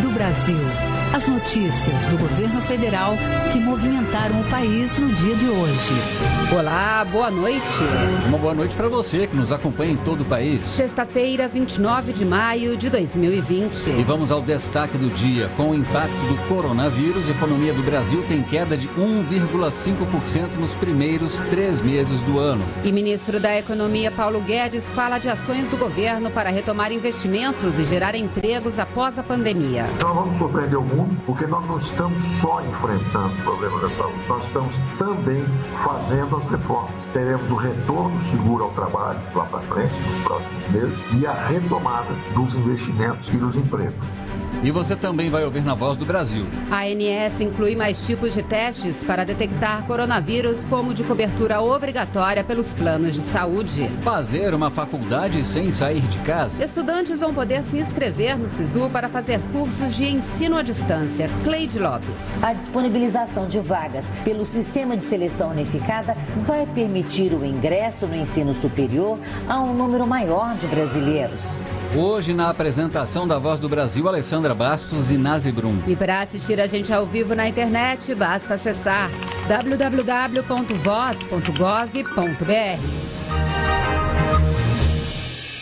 do Brasil. As notícias do governo federal que movimentaram o país no dia de hoje. Olá, boa noite. Uma boa noite para você que nos acompanha em todo o país. Sexta-feira, 29 de maio de 2020. E vamos ao destaque do dia. Com o impacto do coronavírus, a economia do Brasil tem queda de 1,5% nos primeiros três meses do ano. E ministro da Economia, Paulo Guedes, fala de ações do governo para retomar investimentos e gerar empregos após a pandemia. Nós vamos surpreender o mundo porque nós não estamos só enfrentando o problema da saúde, nós estamos também fazendo as reformas. Teremos o retorno seguro ao trabalho lá para frente, nos próximos meses, e a retomada dos investimentos e dos empregos. E você também vai ouvir na Voz do Brasil. A ANS inclui mais tipos de testes para detectar coronavírus, como de cobertura obrigatória pelos planos de saúde. Fazer uma faculdade sem sair de casa. Estudantes vão poder se inscrever no SISU para fazer cursos de ensino à distância. Cleide Lopes. A disponibilização de vagas pelo Sistema de Seleção Unificada vai permitir o ingresso no ensino superior a um número maior de brasileiros. Hoje, na apresentação da Voz do Brasil, Alessandra Bastos e Nazi Brum. E para assistir a gente ao vivo na internet, basta acessar www.voz.gov.br.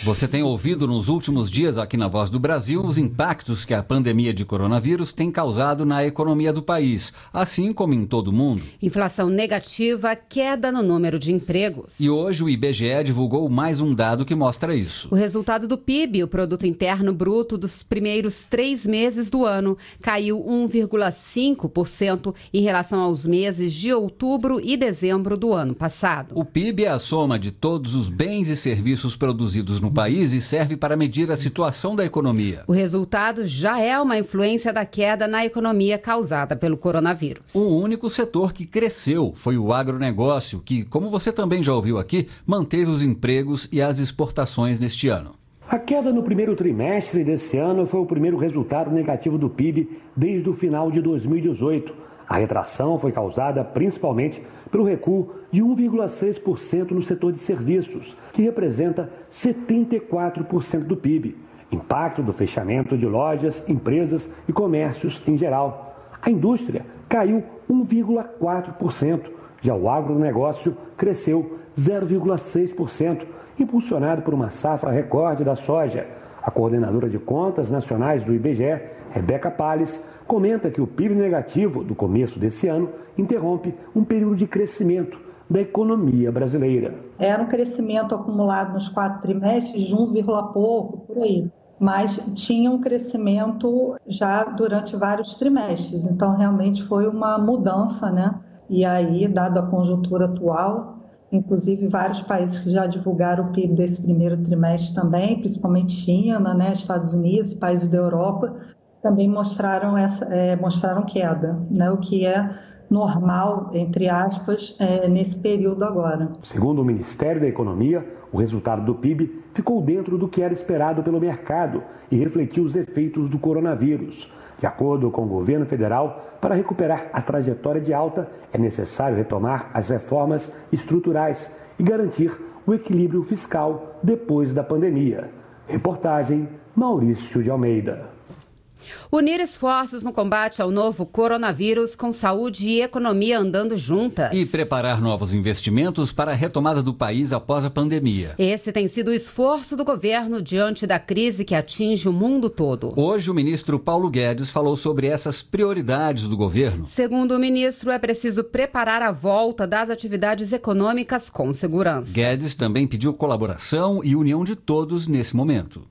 Você tem ouvido nos últimos dias aqui na Voz do Brasil os impactos que a pandemia de coronavírus tem causado na economia do país, assim como em todo o mundo. Inflação negativa, queda no número de empregos. E hoje o IBGE divulgou mais um dado que mostra isso. O resultado do PIB, o Produto Interno Bruto, dos primeiros três meses do ano, caiu 1,5% em relação aos meses de outubro e dezembro do ano passado. O PIB é a soma de todos os bens e serviços produzidos no país e serve para medir a situação da economia. O resultado já é uma influência da queda na economia causada pelo coronavírus. O único setor que cresceu foi o agronegócio, que, como você também já ouviu aqui, manteve os empregos e as exportações neste ano. A queda no primeiro trimestre desse ano foi o primeiro resultado negativo do PIB desde o final de 2018. A retração foi causada principalmente pelo recuo de 1,6% no setor de serviços, que representa 74% do PIB. Impacto do fechamento de lojas, empresas e comércios em geral. A indústria caiu 1,4%, já o agronegócio cresceu 0,6%, impulsionado por uma safra recorde da soja. A coordenadora de contas nacionais do IBGE, Rebeca Palles, comenta que o PIB negativo do começo desse ano interrompe um período de crescimento da economia brasileira. Era um crescimento acumulado nos quatro trimestres de 1, pouco, por aí. Mas tinha um crescimento já durante vários trimestres. Então, realmente foi uma mudança, né? E aí, dado a conjuntura atual, inclusive vários países que já divulgaram o PIB desse primeiro trimestre também, principalmente China, né, Estados Unidos, países da Europa, também mostraram, essa, é, mostraram queda, né, o que é normal, entre aspas, é, nesse período agora. Segundo o Ministério da Economia, o resultado do PIB ficou dentro do que era esperado pelo mercado e refletiu os efeitos do coronavírus. De acordo com o governo federal, para recuperar a trajetória de alta, é necessário retomar as reformas estruturais e garantir o equilíbrio fiscal depois da pandemia. Reportagem Maurício de Almeida. Unir esforços no combate ao novo coronavírus com saúde e economia andando juntas. E preparar novos investimentos para a retomada do país após a pandemia. Esse tem sido o esforço do governo diante da crise que atinge o mundo todo. Hoje, o ministro Paulo Guedes falou sobre essas prioridades do governo. Segundo o ministro, é preciso preparar a volta das atividades econômicas com segurança. Guedes também pediu colaboração e união de todos nesse momento.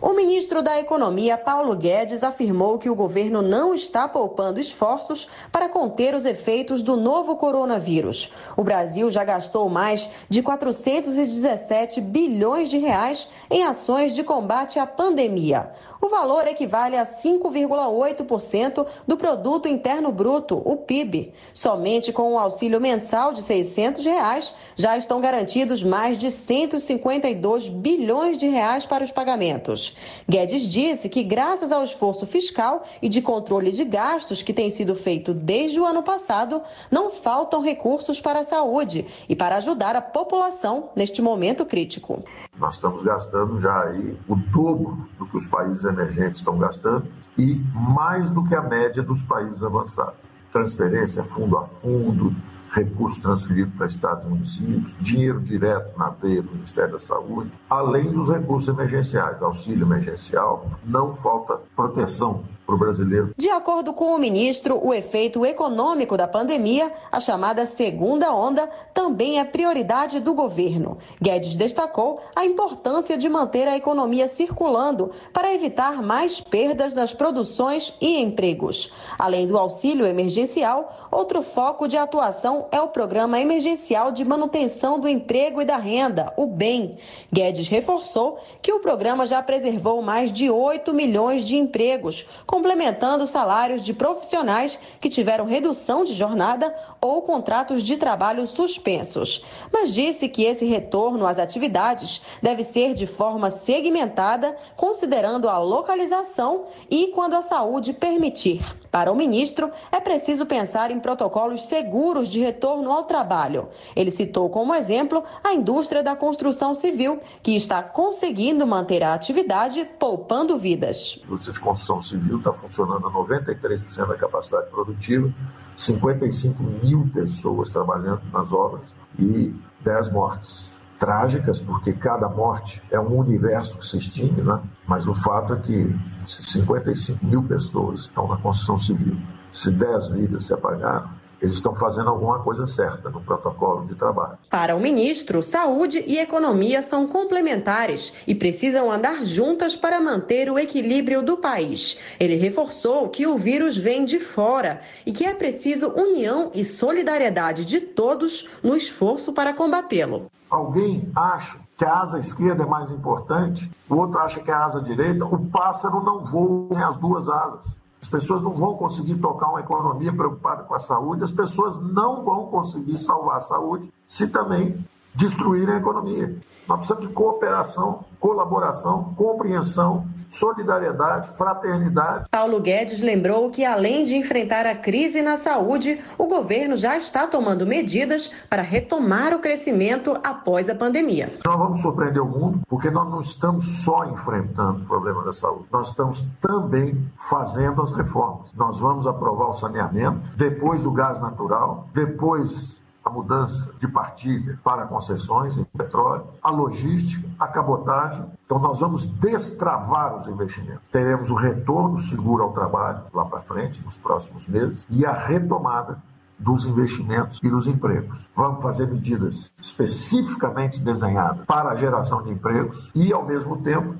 O ministro da Economia, Paulo Guedes, afirmou que o governo não está poupando esforços para conter os efeitos do novo coronavírus. O Brasil já gastou mais de 417 bilhões de reais em ações de combate à pandemia. O valor equivale a 5,8% do produto interno bruto, o PIB. Somente com o auxílio mensal de 600 reais, já estão garantidos mais de 152 bilhões de reais para os pagamentos. Guedes disse que, graças ao esforço fiscal e de controle de gastos que tem sido feito desde o ano passado, não faltam recursos para a saúde e para ajudar a população neste momento crítico. Nós estamos gastando já aí o dobro do que os países emergentes estão gastando e mais do que a média dos países avançados. Transferência fundo a fundo, recursos transferidos para estados e municípios, dinheiro direto na veia do Ministério da Saúde, além dos recursos emergenciais, auxílio emergencial, não falta proteção para o brasileiro. De acordo com o ministro, o efeito econômico da pandemia, a chamada segunda onda, também é prioridade do governo. Guedes destacou a importância de manter a economia circulando para evitar mais perdas nas produções e empregos. Além do auxílio emergencial, outro foco de atuação é o Programa Emergencial de Manutenção do Emprego e da Renda, o BEM. Guedes reforçou que o programa já preservou mais de 8 milhões de empregos, complementando salários de profissionais que tiveram redução de jornada ou contratos de trabalho suspensos. Mas disse que esse retorno às atividades deve ser de forma segmentada, considerando a localização e quando a saúde permitir. Para o ministro, é preciso pensar em protocolos seguros de retorno ao trabalho. Ele citou como exemplo a indústria da construção civil, que está conseguindo manter a atividade poupando vidas. A indústria de construção civil está funcionando a 93% da capacidade produtiva, 55 mil pessoas trabalhando nas obras e 10 mortes. Trágicas, porque cada morte é um universo que se extingue, né? mas o fato é que se 55 mil pessoas estão na construção civil, se 10 vidas se apagaram, eles estão fazendo alguma coisa certa no protocolo de trabalho. Para o ministro, saúde e economia são complementares e precisam andar juntas para manter o equilíbrio do país. Ele reforçou que o vírus vem de fora e que é preciso união e solidariedade de todos no esforço para combatê-lo. Alguém acha que a asa esquerda é mais importante, o outro acha que a asa direita, o pássaro não voa em as duas asas. As pessoas não vão conseguir tocar uma economia preocupada com a saúde, as pessoas não vão conseguir salvar a saúde se também destruírem a economia. Nós precisamos de cooperação, colaboração, compreensão, solidariedade, fraternidade. Paulo Guedes lembrou que, além de enfrentar a crise na saúde, o governo já está tomando medidas para retomar o crescimento após a pandemia. Nós vamos surpreender o mundo, porque nós não estamos só enfrentando o problema da saúde, nós estamos também fazendo as reformas. Nós vamos aprovar o saneamento, depois o gás natural, depois a mudança de partilha para concessões em petróleo, a logística, a cabotagem. Então, nós vamos destravar os investimentos. Teremos o retorno seguro ao trabalho lá para frente, nos próximos meses, e a retomada dos investimentos e dos empregos. Vamos fazer medidas especificamente desenhadas para a geração de empregos e, ao mesmo tempo,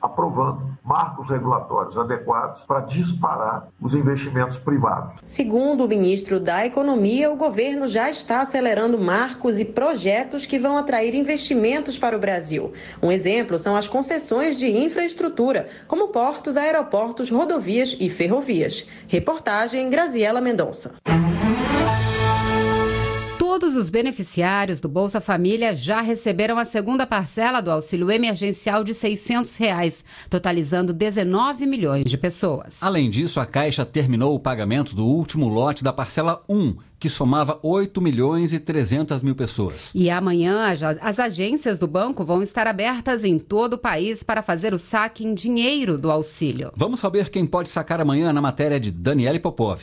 aprovando marcos regulatórios adequados para disparar os investimentos privados. Segundo o ministro da Economia, o governo já está acelerando marcos e projetos que vão atrair investimentos para o Brasil. Um exemplo são as concessões de infraestrutura, como portos, aeroportos, rodovias e ferrovias. Reportagem Graziela Mendonça. Todos os beneficiários do Bolsa Família já receberam a segunda parcela do auxílio emergencial de 600 reais, totalizando 19 milhões de pessoas. Além disso, a Caixa terminou o pagamento do último lote da parcela 1, que somava 8 milhões e 300 mil pessoas. E amanhã as agências do banco vão estar abertas em todo o país para fazer o saque em dinheiro do auxílio. Vamos saber quem pode sacar amanhã na matéria de Daniele Popov.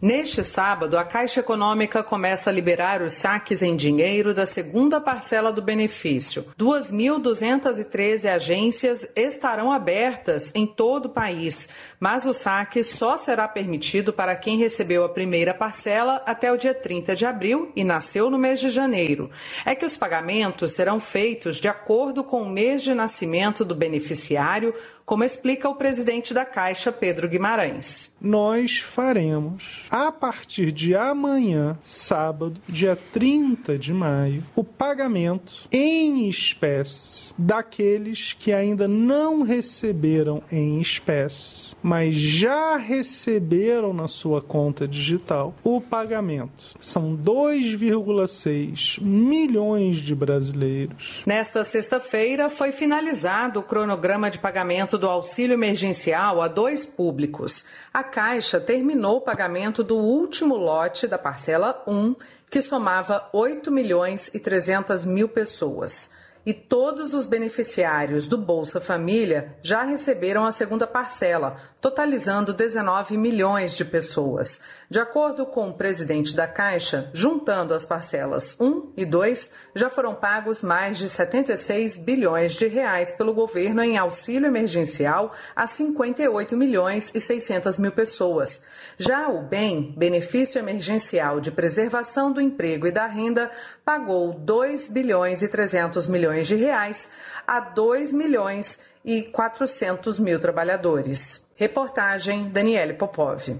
Neste sábado, a Caixa Econômica começa a liberar os saques em dinheiro da segunda parcela do benefício. 2.213 agências estarão abertas em todo o país, mas o saque só será permitido para quem recebeu a primeira parcela até o dia 30 de abril e nasceu no mês de janeiro. É que os pagamentos serão feitos de acordo com o mês de nascimento do beneficiário, como explica o presidente da Caixa, Pedro Guimarães. nós faremos, a partir de amanhã, sábado, dia 30 de maio, o pagamento em espécie daqueles que ainda não receberam em espécie, mas já receberam na sua conta digital o pagamento. São 2,6 milhões de brasileiros. Nesta sexta-feira foi finalizado o cronograma de pagamento do auxílio emergencial a dois públicos. A Caixa terminou o pagamento do último lote da parcela 1, que somava 8 milhões e 300 mil pessoas e todos os beneficiários do Bolsa Família já receberam a segunda parcela, totalizando 19 milhões de pessoas. De acordo com o presidente da Caixa, juntando as parcelas 1 e 2, já foram pagos mais de 76 bilhões de reais pelo governo em auxílio emergencial a 58 milhões e 600 mil pessoas. Já o BEM, Benefício Emergencial de Preservação do Emprego e da Renda, pagou 2 bilhões e 300 milhões de reais a 2 milhões e 400 mil trabalhadores. Reportagem Daniele Popov.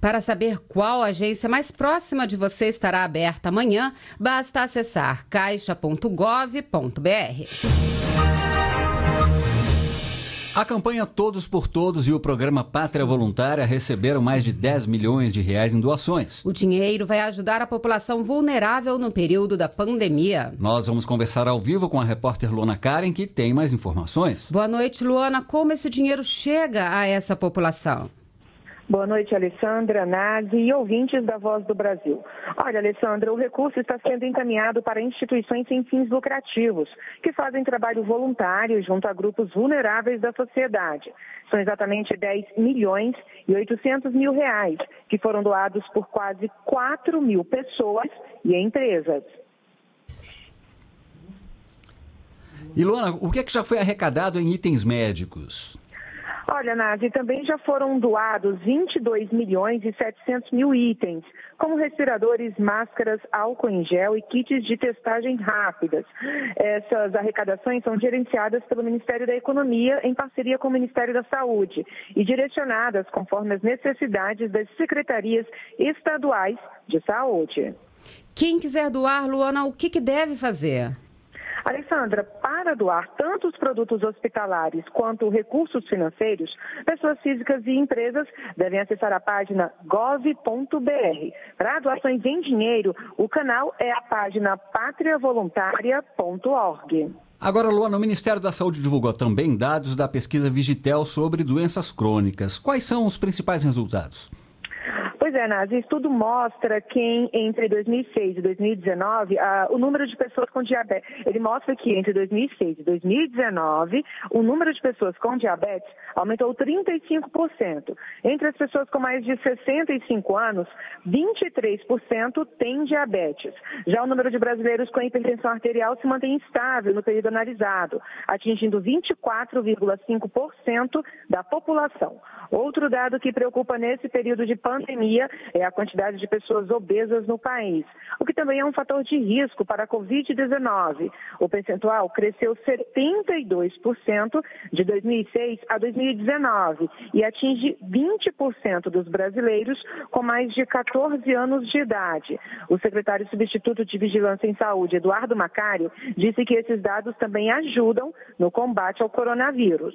Para saber qual agência mais próxima de você estará aberta amanhã, basta acessar caixa.gov.br. A campanha Todos por Todos e o programa Pátria Voluntária receberam mais de 10 milhões de reais em doações. O dinheiro vai ajudar a população vulnerável no período da pandemia. Nós vamos conversar ao vivo com a repórter Luana Karen, que tem mais informações. Boa noite, Luana. Como esse dinheiro chega a essa população? Boa noite, Alessandra, Nazi e ouvintes da Voz do Brasil. Olha, Alessandra, o recurso está sendo encaminhado para instituições sem fins lucrativos, que fazem trabalho voluntário junto a grupos vulneráveis da sociedade. São exatamente 10 milhões e 800 mil reais, que foram doados por quase 4 mil pessoas e empresas. Luana, o que, é que já foi arrecadado em itens médicos? Olha, Nazi, também já foram doados 22 milhões e 700 mil itens, como respiradores, máscaras, álcool em gel e kits de testagem rápidas. Essas arrecadações são gerenciadas pelo Ministério da Economia em parceria com o Ministério da Saúde e direcionadas conforme as necessidades das secretarias estaduais de saúde. Quem quiser doar, Luana, o que, que deve fazer? Alessandra, para doar tanto os produtos hospitalares quanto recursos financeiros, pessoas físicas e empresas devem acessar a página gov.br. Para doações em dinheiro, o canal é a página patriavoluntaria.org. Agora, Luana, o Ministério da Saúde divulgou também dados da pesquisa Vigitel sobre doenças crônicas. Quais são os principais resultados? O estudo mostra que entre 2006 e 2019, ah, o número de pessoas com diabetes, ele mostra que entre 2006 e 2019, o número de pessoas com diabetes aumentou 35%. Entre as pessoas com mais de 65 anos, 23% têm diabetes. Já o número de brasileiros com hipertensão arterial se mantém estável no período analisado, atingindo 24,5% da população. Outro dado que preocupa nesse período de pandemia é a quantidade de pessoas obesas no país, o que também é um fator de risco para a Covid-19. O percentual cresceu 72% de 2006 a 2019 e atinge 20% dos brasileiros com mais de 14 anos de idade. O secretário substituto de Vigilância em Saúde, Eduardo Macário, disse que esses dados também ajudam no combate ao coronavírus.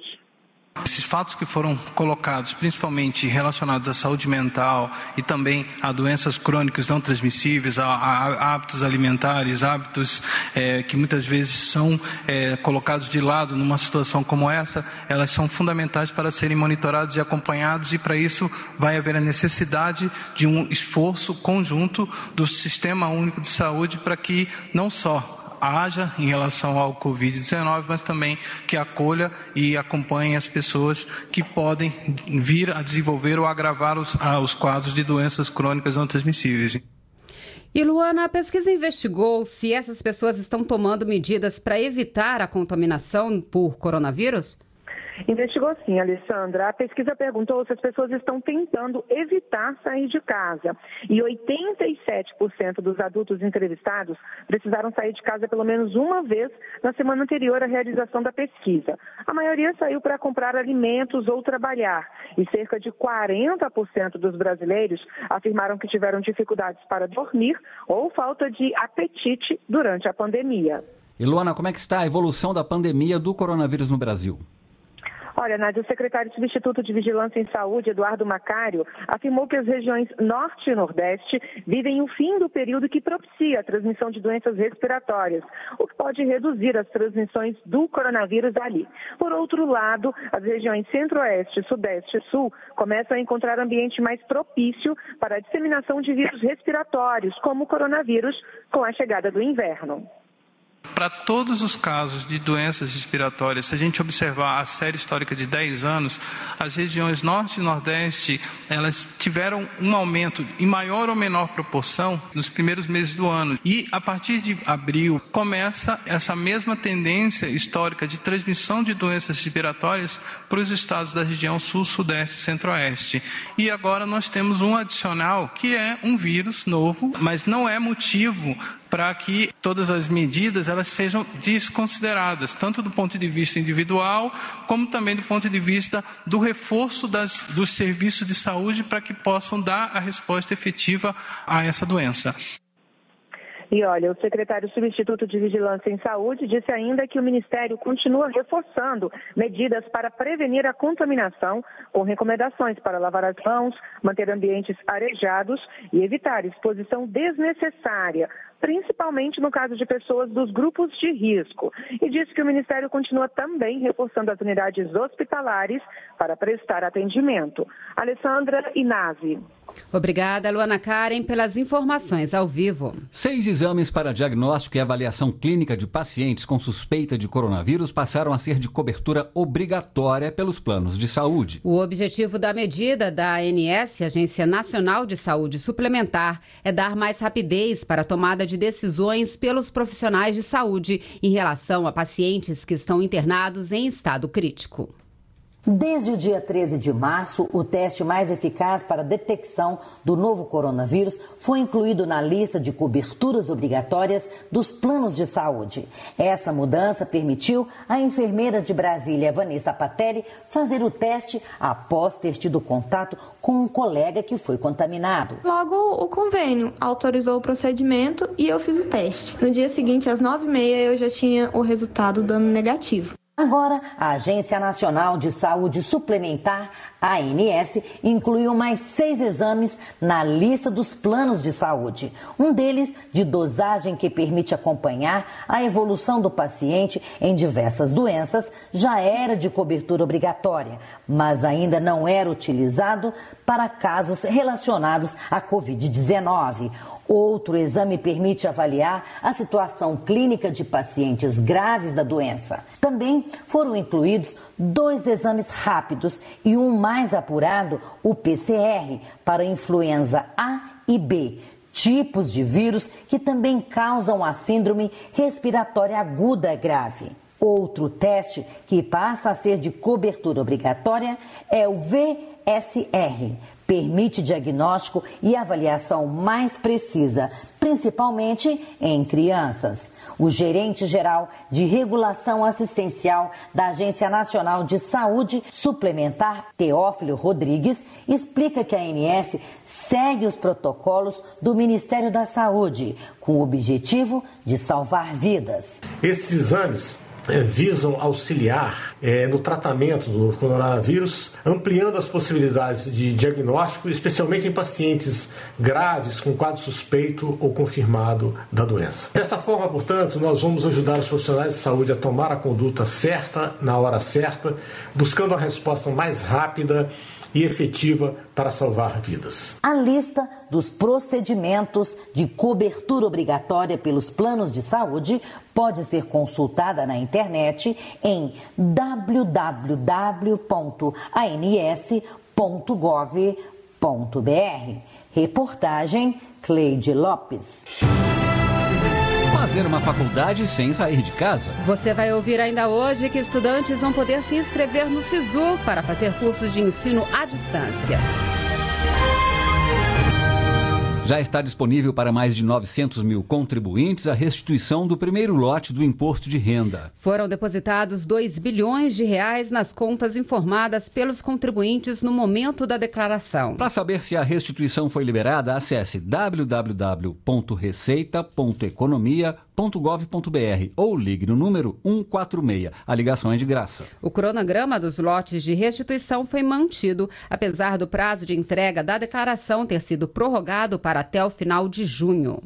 Esses fatos que foram colocados, principalmente relacionados à saúde mental e também a doenças crônicas não transmissíveis, a, a hábitos alimentares, hábitos é, que muitas vezes são é, colocados de lado numa situação como essa, elas são fundamentais para serem monitorados e acompanhados, e para isso vai haver a necessidade de um esforço conjunto do Sistema Único de Saúde para que não só haja em relação ao Covid-19, mas também que acolha e acompanhe as pessoas que podem vir a desenvolver ou agravar os, os quadros de doenças crônicas não transmissíveis. E Luana, a pesquisa investigou se essas pessoas estão tomando medidas para evitar a contaminação por coronavírus? Investigou sim, Alessandra. A pesquisa perguntou se as pessoas estão tentando evitar sair de casa. E 87% dos adultos entrevistados precisaram sair de casa pelo menos uma vez na semana anterior à realização da pesquisa. A maioria saiu para comprar alimentos ou trabalhar. E cerca de 40% dos brasileiros afirmaram que tiveram dificuldades para dormir ou falta de apetite durante a pandemia. E Luana, como é que está a evolução da pandemia do coronavírus no Brasil? Olha, Nádia, o secretário substituto de Vigilância em Saúde, Eduardo Macário, afirmou que as regiões Norte e Nordeste vivem o fim do período que propicia a transmissão de doenças respiratórias, o que pode reduzir as transmissões do coronavírus ali. Por outro lado, as regiões Centro-Oeste, Sudeste e Sul começam a encontrar ambiente mais propício para a disseminação de vírus respiratórios, como o coronavírus, com a chegada do inverno. Para todos os casos de doenças respiratórias, se a gente observar a série histórica de 10 anos, as regiões Norte e Nordeste, elas tiveram um aumento em maior ou menor proporção nos primeiros meses do ano. E a partir de abril começa essa mesma tendência histórica de transmissão de doenças respiratórias para os estados da região Sul, Sudeste e Centro-Oeste. E agora nós temos um adicional que é um vírus novo, mas não é motivo para que todas as medidas elas sejam desconsideradas, tanto do ponto de vista individual, como também do ponto de vista do reforço das, dos serviços de saúde para que possam dar a resposta efetiva a essa doença. E olha, o secretário substituto de Vigilância em Saúde disse ainda que o Ministério continua reforçando medidas para prevenir a contaminação, com recomendações para lavar as mãos, manter ambientes arejados e evitar exposição desnecessária principalmente no caso de pessoas dos grupos de risco. E disse que o Ministério continua também reforçando as unidades hospitalares para prestar atendimento. Alessandra Inazzi. Obrigada, Luana Karen, pelas informações ao vivo. Seis exames para diagnóstico e avaliação clínica de pacientes com suspeita de coronavírus passaram a ser de cobertura obrigatória pelos planos de saúde. O objetivo da medida da ANS, Agência Nacional de Saúde Suplementar, é dar mais rapidez para a tomada de de decisões pelos profissionais de saúde em relação a pacientes que estão internados em estado crítico. Desde o dia 13 de março, o teste mais eficaz para detecção do novo coronavírus foi incluído na lista de coberturas obrigatórias dos planos de saúde. Essa mudança permitiu à enfermeira de Brasília, Vanessa Patelli, fazer o teste após ter tido contato com um colega que foi contaminado. Logo, o convênio autorizou o procedimento e eu fiz o teste. No dia seguinte, às 9h30, eu já tinha o resultado dando negativo. Agora, a Agência Nacional de Saúde Suplementar, ANS, incluiu mais seis exames na lista dos planos de saúde. Um deles de dosagem que permite acompanhar a evolução do paciente em diversas doenças, já era de cobertura obrigatória, mas ainda não era utilizado para casos relacionados à Covid-19. Outro exame permite avaliar a situação clínica de pacientes graves da doença. Também foram incluídos dois exames rápidos e um mais apurado, o PCR, para influenza A e B, tipos de vírus que também causam a síndrome respiratória aguda grave. Outro teste que passa a ser de cobertura obrigatória é o VSR, permite diagnóstico e avaliação mais precisa, principalmente em crianças. O gerente geral de regulação assistencial da Agência Nacional de Saúde Suplementar, Teófilo Rodrigues, explica que a ANS segue os protocolos do Ministério da Saúde, com o objetivo de salvar vidas. Esses exames visam auxiliar é, no tratamento do coronavírus, ampliando as possibilidades de diagnóstico, especialmente em pacientes graves com quadro suspeito ou confirmado da doença. Dessa forma, portanto, nós vamos ajudar os profissionais de saúde a tomar a conduta certa na hora certa, buscando a resposta mais rápida e efetiva para salvar vidas. A lista dos procedimentos de cobertura obrigatória pelos planos de saúde pode ser consultada na internet em www.ans.gov.br. Reportagem Cleide Lopes. Fazer uma faculdade sem sair de casa. Você vai ouvir ainda hoje que estudantes vão poder se inscrever no SISU para fazer cursos de ensino à distância. Já está disponível para mais de 900 mil contribuintes a restituição do primeiro lote do imposto de renda. Foram depositados 2 bilhões de reais nas contas informadas pelos contribuintes no momento da declaração. Para saber se a restituição foi liberada, acesse www.receita.economia.gov.br ou ligue no número 146. A ligação é de graça. O cronograma dos lotes de restituição foi mantido, apesar do prazo de entrega da declaração ter sido prorrogado para até o final de junho.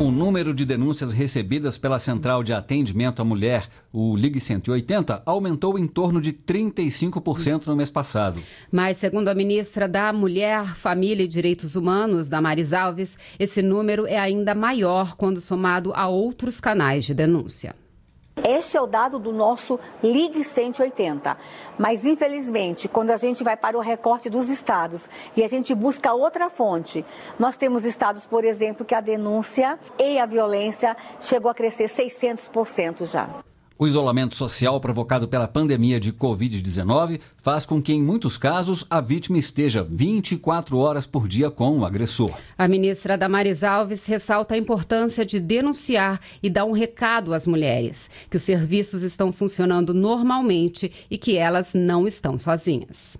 O número de denúncias recebidas pela Central de Atendimento à Mulher, o Ligue 180, aumentou em torno de 35% no mês passado. Mas, segundo a ministra da Mulher, Família e Direitos Humanos, Damares Alves, esse número é ainda maior quando somado a outros canais de denúncia. Este é o dado do nosso Ligue 180. Mas, infelizmente, quando a gente vai para o recorte dos estados e a gente busca outra fonte, nós temos estados, por exemplo, que a denúncia e a violência chegou a crescer 600% já. O isolamento social provocado pela pandemia de Covid-19 faz com que, em muitos casos, a vítima esteja 24 horas por dia com o agressor. A ministra Damares Alves ressalta a importância de denunciar e dar um recado às mulheres: que os serviços estão funcionando normalmente e que elas não estão sozinhas.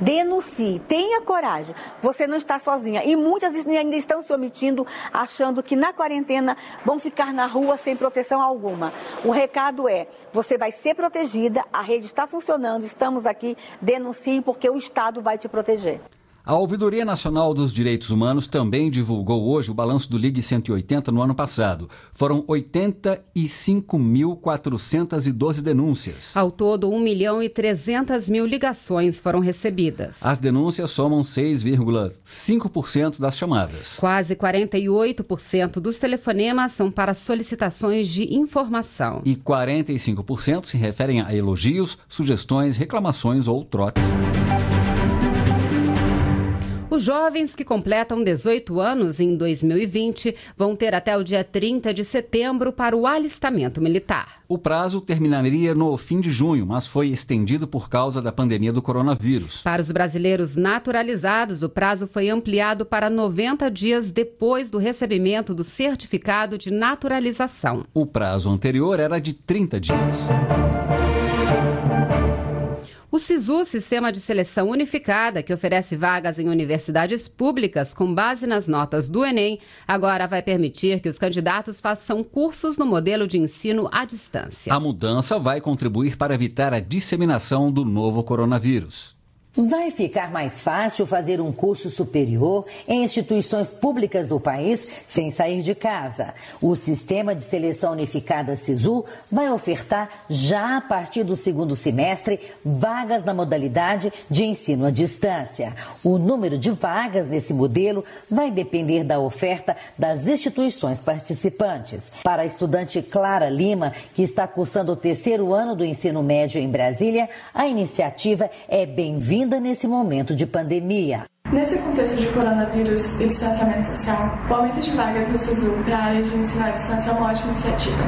Denuncie, tenha coragem. Você não está sozinha. E muitas ainda estão se omitindo, achando que na quarentena vão ficar na rua sem proteção alguma. O recado é: você vai ser protegida, a rede está funcionando, estamos aqui, denuncie, porque o Estado vai te proteger. A Ouvidoria Nacional dos Direitos Humanos também divulgou hoje o balanço do Ligue 180 no ano passado. Foram 85.412 denúncias. Ao todo, 1 milhão e 300 mil ligações foram recebidas. As denúncias somam 6,5% das chamadas. Quase 48% dos telefonemas são para solicitações de informação. E 45% se referem a elogios, sugestões, reclamações ou trotes. Os jovens que completam 18 anos em 2020 vão ter até o dia 30 de setembro para o alistamento militar. O prazo terminaria no fim de junho, mas foi estendido por causa da pandemia do coronavírus. Para os brasileiros naturalizados, o prazo foi ampliado para 90 dias depois do recebimento do certificado de naturalização. O prazo anterior era de 30 dias. O SISU, Sistema de Seleção Unificada, que oferece vagas em universidades públicas com base nas notas do Enem, agora vai permitir que os candidatos façam cursos no modelo de ensino à distância. A mudança vai contribuir para evitar a disseminação do novo coronavírus. Vai ficar mais fácil fazer um curso superior em instituições públicas do país sem sair de casa. O Sistema de Seleção Unificada SISU vai ofertar, já a partir do segundo semestre, vagas na modalidade de ensino à distância. O número de vagas nesse modelo vai depender da oferta das instituições participantes. Para a estudante Clara Lima, que está cursando o terceiro ano do ensino médio em Brasília, a iniciativa é bem-vinda ainda nesse momento de pandemia. Nesse contexto de coronavírus e distanciamento social, o aumento de vagas no SISU para a área de ensino à distância é uma ótima iniciativa,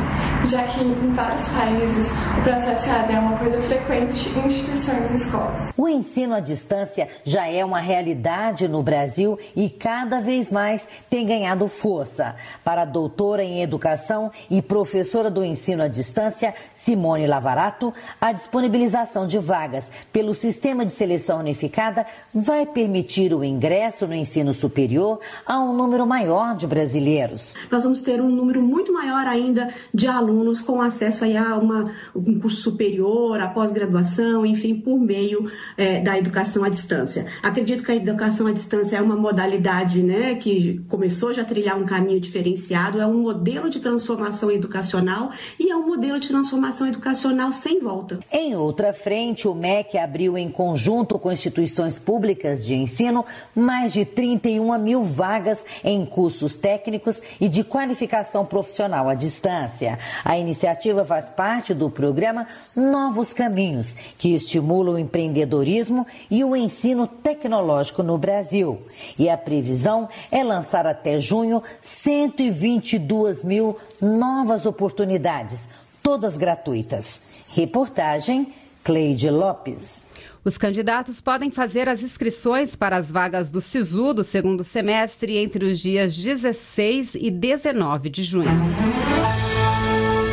já que em vários países o processo EAD é uma coisa frequente em instituições e escolas. O ensino à distância já é uma realidade no Brasil e cada vez mais tem ganhado força. Para a doutora em educação e professora do ensino à distância, Simone Lavarato, a disponibilização de vagas pelo sistema de seleção unificada vai permitir o ingresso no ensino superior a um número maior de brasileiros. Nós vamos ter um número muito maior ainda de alunos com acesso aí a uma, um curso superior, a pós-graduação, enfim, por meio é, da educação à distância. Acredito que a educação à distância é uma modalidade né, que começou já a trilhar um caminho diferenciado, é um modelo de transformação educacional e é um modelo de transformação educacional sem volta. Em outra frente, o MEC abriu em conjunto com instituições públicas de ensino governo mais de 31 mil vagas em cursos técnicos e de qualificação profissional à distância. A iniciativa faz parte do programa Novos Caminhos, que estimula o empreendedorismo e o ensino tecnológico no Brasil. E a previsão é lançar até junho 122 mil novas oportunidades, todas gratuitas. Reportagem Cleide Lopes. Os candidatos podem fazer as inscrições para as vagas do SISU do segundo semestre entre os dias 16 e 19 de junho.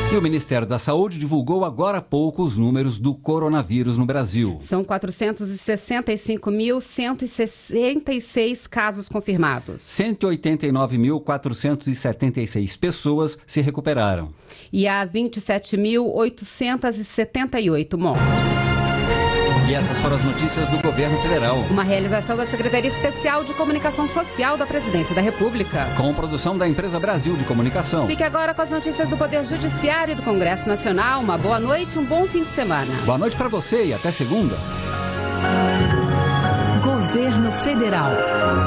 E o Ministério da Saúde divulgou agora há pouco os números do coronavírus no Brasil. São 465.166 casos confirmados. 189.476 pessoas se recuperaram. E há 27.878 mortes. E essas foram as notícias do governo federal. Uma realização da Secretaria Especial de Comunicação Social da Presidência da República. Com produção da Empresa Brasil de Comunicação. Fique agora com as notícias do Poder Judiciário e do Congresso Nacional. Uma boa noite e um bom fim de semana. Boa noite para você e até segunda. Governo Federal.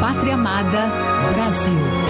Pátria Amada. Brasil.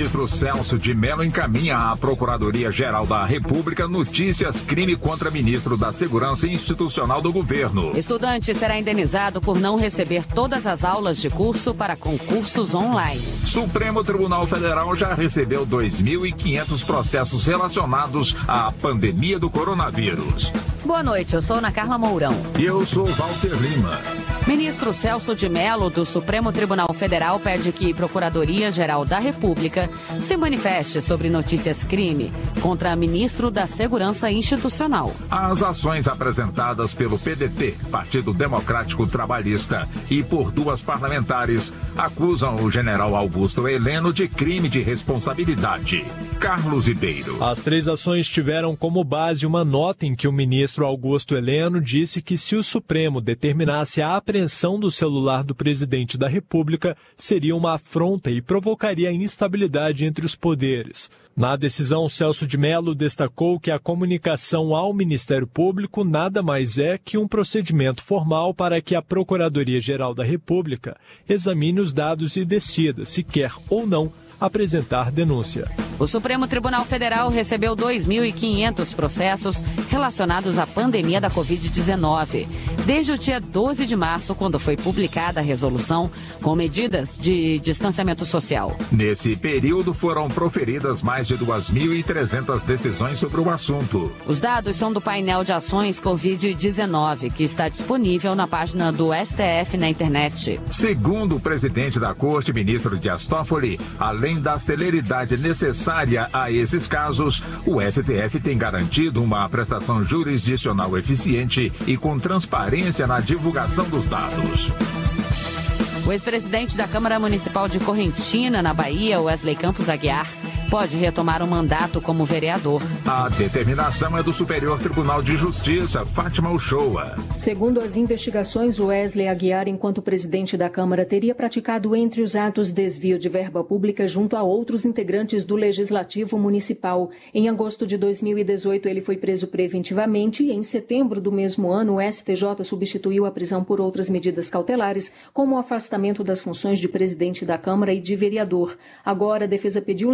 Ministro Celso de Mello encaminha à Procuradoria-Geral da República notícias crime contra ministro da Segurança Institucional do Governo. Estudante será indenizado por não receber todas as aulas de curso para concursos online. Supremo Tribunal Federal já recebeu 2.500 processos relacionados à pandemia do coronavírus. Boa noite, eu sou Ana Carla Mourão. E eu sou Walter Lima. Ministro Celso de Mello, do Supremo Tribunal Federal, pede que Procuradoria-Geral da República se manifeste sobre notícias crime contra ministro da Segurança Institucional. As ações apresentadas pelo PDT, Partido Democrático Trabalhista, e por duas parlamentares acusam o general Augusto Heleno de crime de responsabilidade. Carlos Ribeiro. As três ações tiveram como base uma nota em que o ministro Augusto Heleno disse que se o Supremo determinasse a apreensão do celular do presidente da República, seria uma afronta e provocaria instabilidade entre os poderes. Na decisão, Celso de Mello destacou que a comunicação ao Ministério Público nada mais é que um procedimento formal para que a Procuradoria-Geral da República examine os dados e decida se quer ou não apresentar denúncia. O Supremo Tribunal Federal recebeu 2.500 processos relacionados à pandemia da Covid-19, desde o dia 12 de março, quando foi publicada a resolução com medidas de distanciamento social. Nesse período foram proferidas mais de 2.300 decisões sobre o assunto. Os dados são do painel de ações Covid-19, que está disponível na página do STF na internet. Segundo o presidente da Corte, ministro Dias Toffoli, além da celeridade necessária a esses casos, o STF tem garantido uma prestação jurisdicional eficiente e com transparência na divulgação dos dados. O ex-presidente da Câmara Municipal de Correntina, na Bahia, Wesley Campos Aguiar, pode retomar o mandato como vereador. A determinação é do Superior Tribunal de Justiça, Fátima Uchoa. Segundo as investigações, Wesley Aguiar, enquanto presidente da Câmara, teria praticado entre os atos desvio de verba pública junto a outros integrantes do Legislativo Municipal. Em agosto de 2018, ele foi preso preventivamente e, em setembro do mesmo ano, o STJ substituiu a prisão por outras medidas cautelares, como o afastamento das funções de presidente da Câmara e de vereador. Agora, a defesa pediu o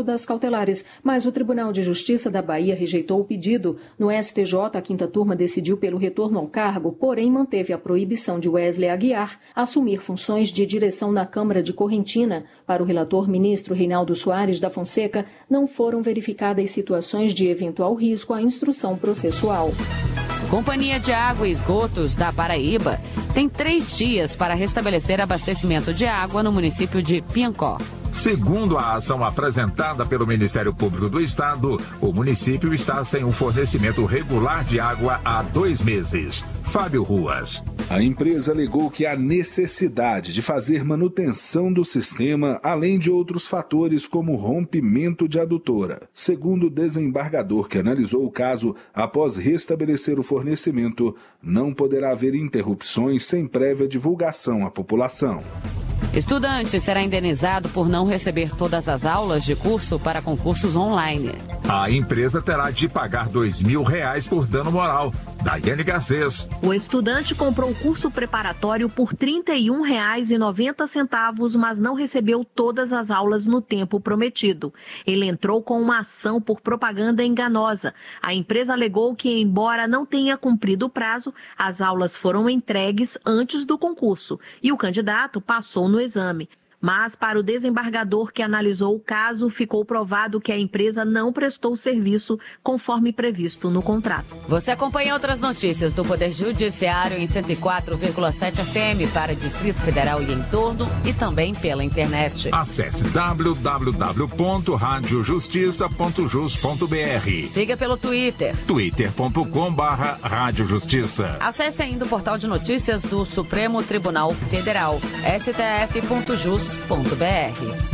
das cautelares, mas o Tribunal de Justiça da Bahia rejeitou o pedido. No STJ, a quinta turma decidiu pelo retorno ao cargo, porém manteve a proibição de Wesley Aguiar assumir funções de direção na Câmara de Correntina. Para o relator ministro Reinaldo Soares da Fonseca, não foram verificadas situações de eventual risco à instrução processual. Companhia de Água e Esgotos da Paraíba tem três dias para restabelecer abastecimento de água no município de Piancó. Segundo a ação apresentada pelo Ministério Público do Estado, o município está sem um fornecimento regular de água há dois meses. Fábio Ruas. A empresa alegou que há necessidade de fazer manutenção do sistema, além de outros fatores como rompimento de adutora. Segundo o desembargador que analisou o caso, após restabelecer o fornecimento, não poderá haver interrupções sem prévia divulgação à população. Estudante será indenizado por não receber todas as aulas de curso para concursos online. A empresa terá de pagar dois mil reais por dano moral. Daiane Garcês. O estudante comprou o curso preparatório por R$ 31,90, mas não recebeu todas as aulas no tempo prometido. Ele entrou com uma ação por propaganda enganosa. A empresa alegou que, embora não tenha cumprido o prazo, as aulas foram entregues antes do concurso e o candidato passou no exame. Mas, para o desembargador que analisou o caso, ficou provado que a empresa não prestou serviço conforme previsto no contrato. Você acompanha outras notícias do Poder Judiciário em 104,7 FM para Distrito Federal e em torno e também pela internet. Acesse www.radiojustiça.jus.br. Siga pelo Twitter. twitter.com/barra Rádio Justiça. Acesse ainda o portal de notícias do Supremo Tribunal Federal, stf.jus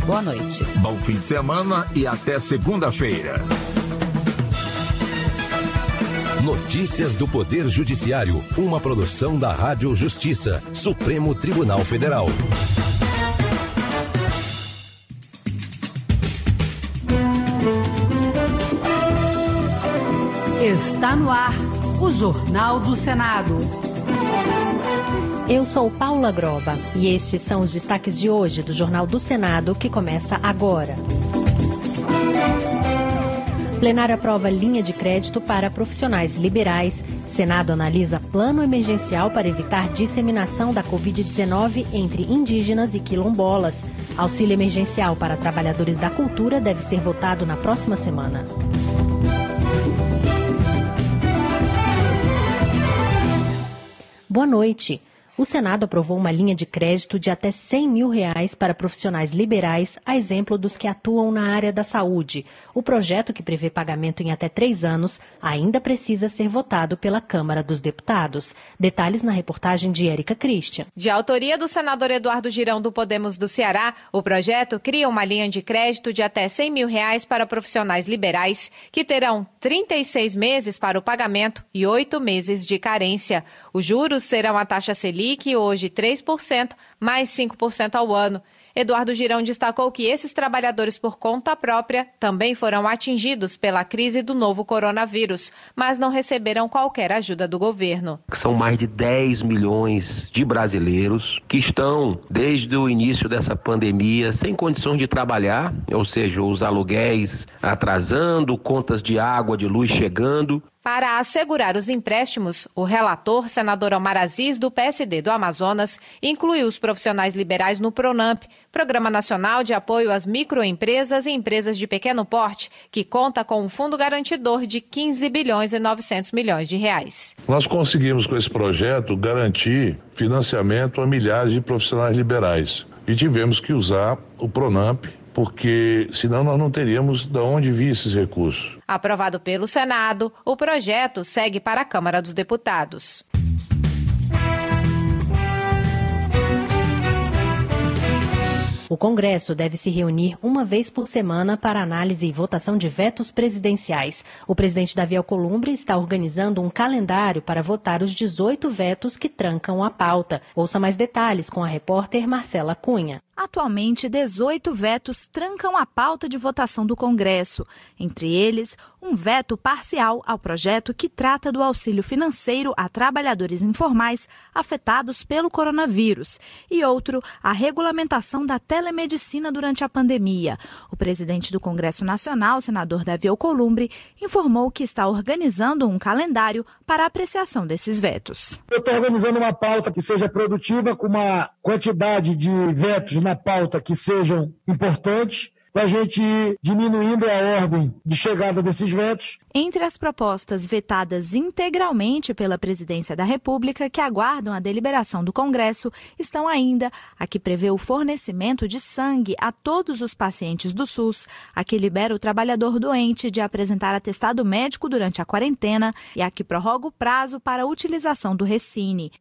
Boa noite. Bom fim de semana e até segunda-feira. Notícias do Poder Judiciário, uma produção da Rádio Justiça, Supremo Tribunal Federal. Está no ar o Jornal do Senado. Eu sou Paula Groba e estes são os destaques de hoje do Jornal do Senado que começa agora. Plenário aprova linha de crédito para profissionais liberais. Senado analisa plano emergencial para evitar disseminação da Covid-19 entre indígenas e quilombolas. Auxílio emergencial para trabalhadores da cultura deve ser votado na próxima semana. Boa noite. O Senado aprovou uma linha de crédito de até 100 mil reais para profissionais liberais, a exemplo dos que atuam na área da saúde. O projeto, que prevê pagamento em até três anos, ainda precisa ser votado pela Câmara dos Deputados. Detalhes na reportagem de Érica Christian. De autoria do senador Eduardo Girão do Podemos do Ceará, o projeto cria uma linha de crédito de até 100 mil reais para profissionais liberais, que terão 36 meses para o pagamento e oito meses de carência. Os juros serão a taxa Selic hoje 3%, mais 5% ao ano. Eduardo Girão destacou que esses trabalhadores por conta própria também foram atingidos pela crise do novo coronavírus, mas não receberam qualquer ajuda do governo. São mais de 10 milhões de brasileiros que estão, desde o início dessa pandemia, sem condições de trabalhar, ou seja, os aluguéis atrasando, contas de água, de luz chegando. Para assegurar os empréstimos, o relator, senador Omar Aziz, do PSD do Amazonas, incluiu os profissionais liberais no PRONAMP, Programa Nacional de Apoio às Microempresas e Empresas de Pequeno Porte, que conta com um fundo garantidor de 15 bilhões e 900 milhões de reais. Nós conseguimos com esse projeto garantir financiamento a milhares de profissionais liberais e tivemos que usar o PRONAMP porque senão nós não teríamos de onde vir esses recursos. Aprovado pelo Senado, o projeto segue para a Câmara dos Deputados. O Congresso deve se reunir uma vez por semana para análise e votação de vetos presidenciais. O presidente Davi Alcolumbre está organizando um calendário para votar os 18 vetos que trancam a pauta. Ouça mais detalhes com a repórter Marcela Cunha. Atualmente, 18 vetos trancam a pauta de votação do Congresso. Entre eles, um veto parcial ao projeto que trata do auxílio financeiro a trabalhadores informais afetados pelo coronavírus e outro, a regulamentação da telemedicina durante a pandemia. O presidente do Congresso Nacional, senador Davi Alcolumbre, informou que está organizando um calendário para apreciação desses vetos. Eu estou organizando uma pauta que seja produtiva, com uma quantidade de vetos na pauta que sejam importantes, para a gente ir diminuindo a ordem de chegada desses vetos. Entre as propostas vetadas integralmente pela Presidência da República, que aguardam a deliberação do Congresso, estão ainda a que prevê o fornecimento de sangue a todos os pacientes do SUS, a que libera o trabalhador doente de apresentar atestado médico durante a quarentena e a que prorroga o prazo para a utilização do Recine.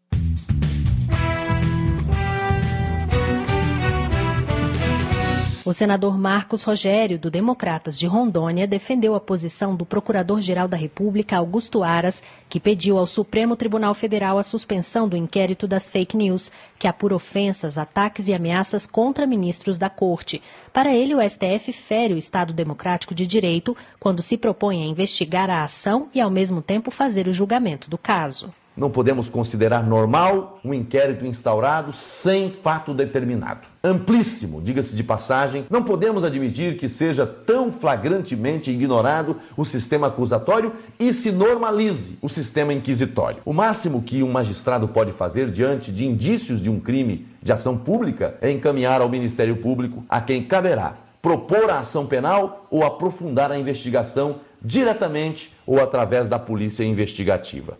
O senador Marcos Rogério, do Democratas de Rondônia, defendeu a posição do Procurador-Geral da República, Augusto Aras, que pediu ao Supremo Tribunal Federal a suspensão do inquérito das fake news, que apura ofensas, ataques e ameaças contra ministros da Corte. Para ele, o STF fere o Estado Democrático de Direito quando se propõe a investigar a ação e, ao mesmo tempo, fazer o julgamento do caso. Não podemos considerar normal um inquérito instaurado sem fato determinado. Amplíssimo, diga-se de passagem, não podemos admitir que seja tão flagrantemente ignorado o sistema acusatório e se normalize o sistema inquisitório. O máximo que um magistrado pode fazer diante de indícios de um crime de ação pública é encaminhar ao Ministério Público, a quem caberá propor a ação penal ou aprofundar a investigação diretamente ou através da polícia investigativa.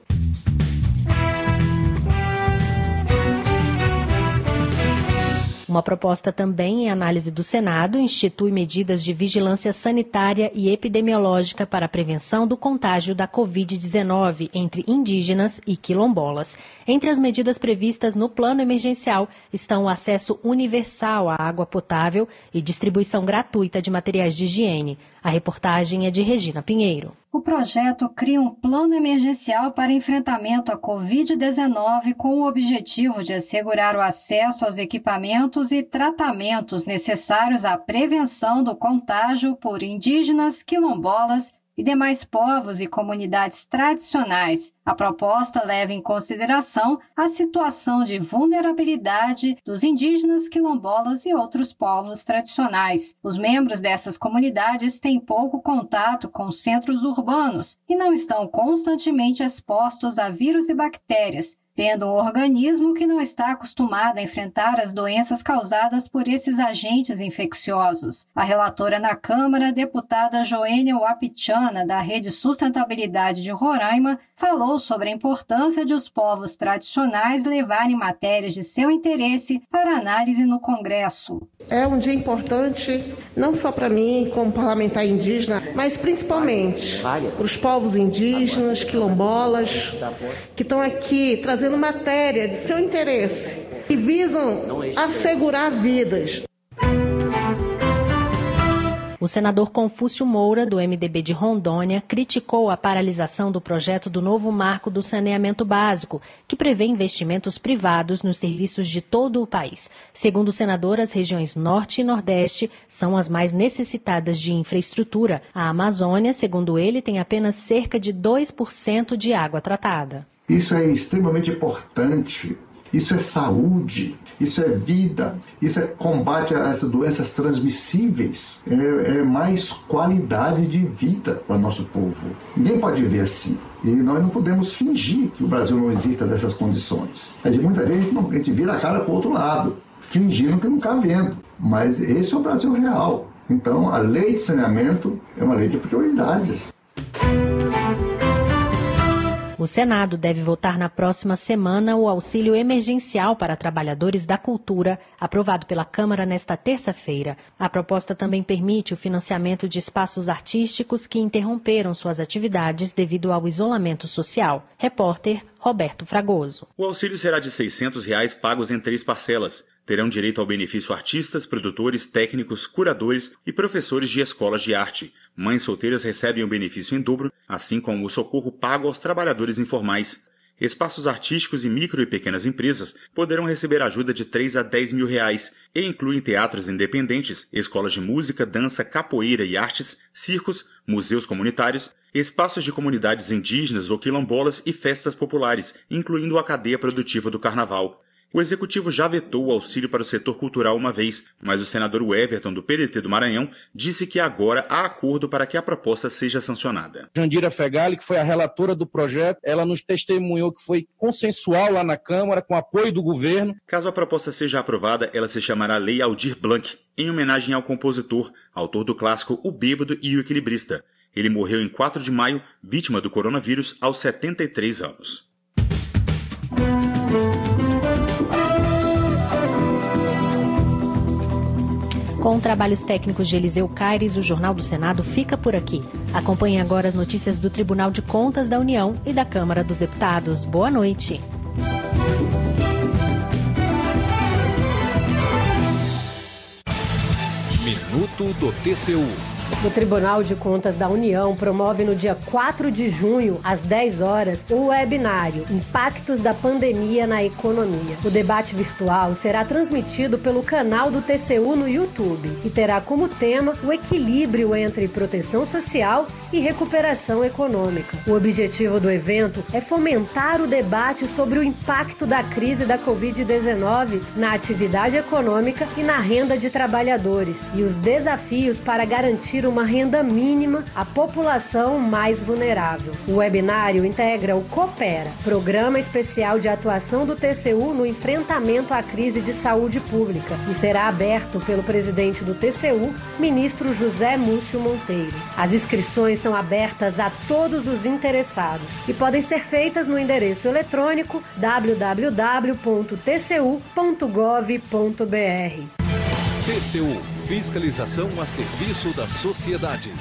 Uma proposta também em análise do Senado institui medidas de vigilância sanitária e epidemiológica para a prevenção do contágio da Covid-19 entre indígenas e quilombolas. Entre as medidas previstas no plano emergencial estão o acesso universal à água potável e distribuição gratuita de materiais de higiene. A reportagem é de Regina Pinheiro. O projeto cria um plano emergencial para enfrentamento à Covid-19 com o objetivo de assegurar o acesso aos equipamentos e tratamentos necessários à prevenção do contágio por indígenas, quilombolas e demais povos e comunidades tradicionais. A proposta leva em consideração a situação de vulnerabilidade dos indígenas, quilombolas e outros povos tradicionais. Os membros dessas comunidades têm pouco contato com centros urbanos e não estão constantemente expostos a vírus e bactérias, tendo um organismo que não está acostumado a enfrentar as doenças causadas por esses agentes infecciosos. A relatora na Câmara, deputada Joênia Wapichana, da Rede Sustentabilidade de Roraima, falou sobre a importância de os povos tradicionais levarem matérias de seu interesse para análise no Congresso. É um dia importante, não só para mim, como parlamentar indígena, mas principalmente para os povos indígenas, quilombolas, que estão aqui trazendo matéria de seu interesse e visam assegurar vidas. O senador Confúcio Moura, do MDB de Rondônia, criticou a paralisação do projeto do novo marco do saneamento básico, que prevê investimentos privados nos serviços de todo o país. Segundo o senador, as regiões Norte e Nordeste são as mais necessitadas de infraestrutura. A Amazônia, segundo ele, tem apenas cerca de 2% de água tratada. Isso é extremamente importante isso é saúde, isso é vida, isso é combate essas doenças transmissíveis, é, é mais qualidade de vida para o nosso povo. Ninguém pode viver assim. E nós não podemos fingir que o Brasil não exista dessas condições. A gente, muita a gente vira a cara para o outro lado, fingindo que não está vendo. Mas esse é o Brasil real. Então, a lei de saneamento é uma lei de prioridades. O Senado deve votar na próxima semana o auxílio emergencial para trabalhadores da cultura, aprovado pela Câmara nesta terça-feira. A proposta também permite o financiamento de espaços artísticos que interromperam suas atividades devido ao isolamento social. Repórter Roberto Fragoso. O auxílio será de 600 reais pagos em três parcelas. Terão direito ao benefício artistas, produtores, técnicos, curadores e professores de escolas de arte. Mães solteiras recebem o benefício em dobro, assim como o socorro pago aos trabalhadores informais. Espaços artísticos e micro e pequenas empresas poderão receber ajuda de 3 a 10 mil reais e incluem teatros independentes, escolas de música, dança, capoeira e artes, circos, museus comunitários, espaços de comunidades indígenas ou quilombolas e festas populares, incluindo a cadeia produtiva do carnaval. O executivo já vetou o auxílio para o setor cultural uma vez, mas o senador Everton, do PDT do Maranhão, disse que agora há acordo para que a proposta seja sancionada. Jandira Fegali, que foi a relatora do projeto, ela nos testemunhou que foi consensual lá na Câmara, com apoio do governo. Caso a proposta seja aprovada, ela se chamará Lei Aldir Blanc, em homenagem ao compositor, autor do clássico O Bêbado e o Equilibrista. Ele morreu em 4 de maio, vítima do coronavírus, aos 73 anos. Com trabalhos técnicos de Eliseu Caires, o Jornal do Senado fica por aqui. Acompanhe agora as notícias do Tribunal de Contas da União e da Câmara dos Deputados. Boa noite. Momento do TCU. O Tribunal de Contas da União promove no dia 4 de junho, às 10 horas, o webinário Impactos da Pandemia na Economia. O debate virtual será transmitido pelo canal do TCU no YouTube e terá como tema o equilíbrio entre proteção social e recuperação econômica. O objetivo do evento é fomentar o debate sobre o impacto da crise da Covid-19 na atividade econômica e na renda de trabalhadores e os desafios para garantir uma renda mínima à população mais vulnerável. O webinário integra o Coopera, Programa Especial de Atuação do TCU no enfrentamento à crise de saúde pública, e será aberto pelo presidente do TCU, ministro José Múcio Monteiro. As inscrições são abertas a todos os interessados e podem ser feitas no endereço eletrônico www.tcu.gov.br. TCU Fiscalização a serviço da sociedade.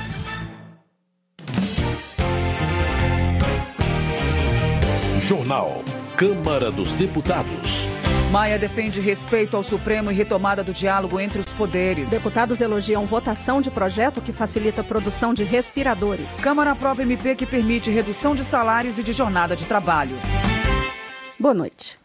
Jornal. Câmara dos Deputados. Maia defende respeito ao Supremo e retomada do diálogo entre os poderes. Deputados elogiam votação de projeto que facilita a produção de respiradores. Câmara aprova MP que permite redução de salários e de jornada de trabalho. Boa noite.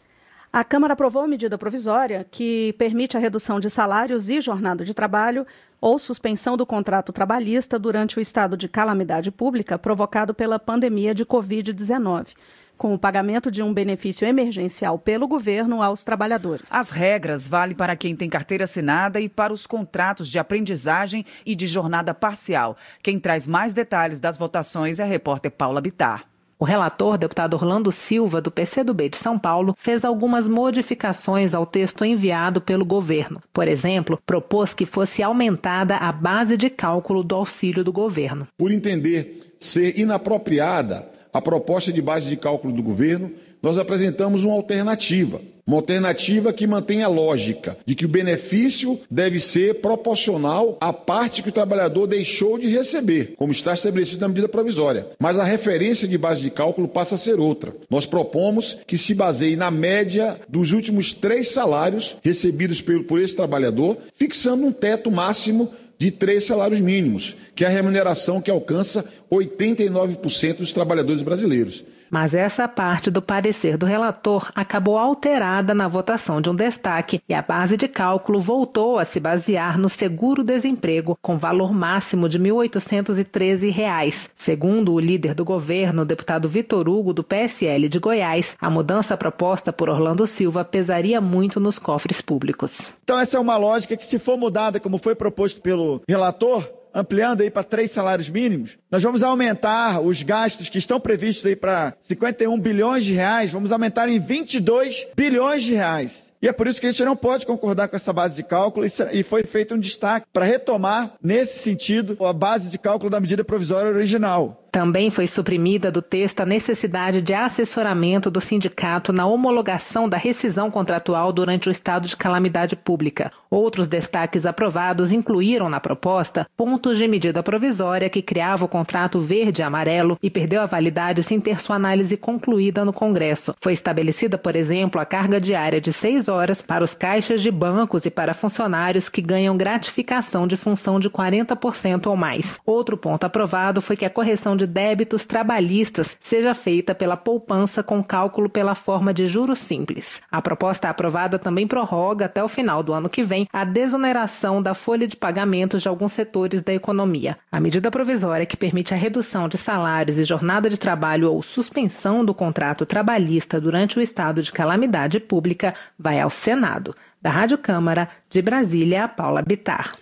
A Câmara aprovou medida provisória que permite a redução de salários e jornada de trabalho ou suspensão do contrato trabalhista durante o estado de calamidade pública provocado pela pandemia de Covid-19 com o pagamento de um benefício emergencial pelo governo aos trabalhadores. As regras valem para quem tem carteira assinada e para os contratos de aprendizagem e de jornada parcial. Quem traz mais detalhes das votações é a repórter Paula Bitar. O relator, deputado Orlando Silva, do PCdoB de São Paulo, fez algumas modificações ao texto enviado pelo governo. Por exemplo, propôs que fosse aumentada a base de cálculo do auxílio do governo. Por entender ser inapropriada a proposta de base de cálculo do governo, nós apresentamos uma alternativa. Uma alternativa que mantém a lógica de que o benefício deve ser proporcional à parte que o trabalhador deixou de receber, como está estabelecido na medida provisória. Mas a referência de base de cálculo passa a ser outra. Nós propomos que se baseie na média dos últimos três salários recebidos por esse trabalhador, fixando um teto máximo de três salários mínimos, que é a remuneração que alcança 89% dos trabalhadores brasileiros. Mas essa parte do parecer do relator acabou alterada na votação de um destaque e a base de cálculo voltou a se basear no seguro-desemprego, com valor máximo de R$ 1.813. Segundo o líder do governo, deputado Vitor Hugo, do PSL de Goiás, a mudança proposta por Orlando Silva pesaria muito nos cofres públicos. Então, essa é uma lógica que, se for mudada, como foi proposto pelo relator, ampliando aí para três salários mínimos, nós vamos aumentar os gastos que estão previstos aí para 51 bilhões de reais, vamos aumentar em 22 bilhões de reais. E é por isso que a gente não pode concordar com essa base de cálculo e foi feito um destaque para retomar, nesse sentido, a base de cálculo da medida provisória original. Também foi suprimida do texto a necessidade de assessoramento do sindicato na homologação da rescisão contratual durante o estado de calamidade pública. Outros destaques aprovados incluíram na proposta pontos de medida provisória que criava o contrato verde e amarelo e perdeu a validade sem ter sua análise concluída no Congresso. Foi estabelecida, por exemplo, a carga diária de seis horas para os caixas de bancos e para funcionários que ganham gratificação de função de 40% ou mais. Outro ponto aprovado foi que a correção de débitos trabalhistas seja feita pela poupança com cálculo pela forma de juros simples. A proposta aprovada também prorroga até o final do ano que vem a desoneração da folha de pagamentos de alguns setores da economia. A medida provisória que permite a redução de salários e jornada de trabalho ou suspensão do contrato trabalhista durante o estado de calamidade pública vai ao Senado. Da Rádio Câmara, de Brasília, Paula Bitar.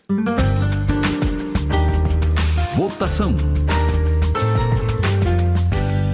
Votação.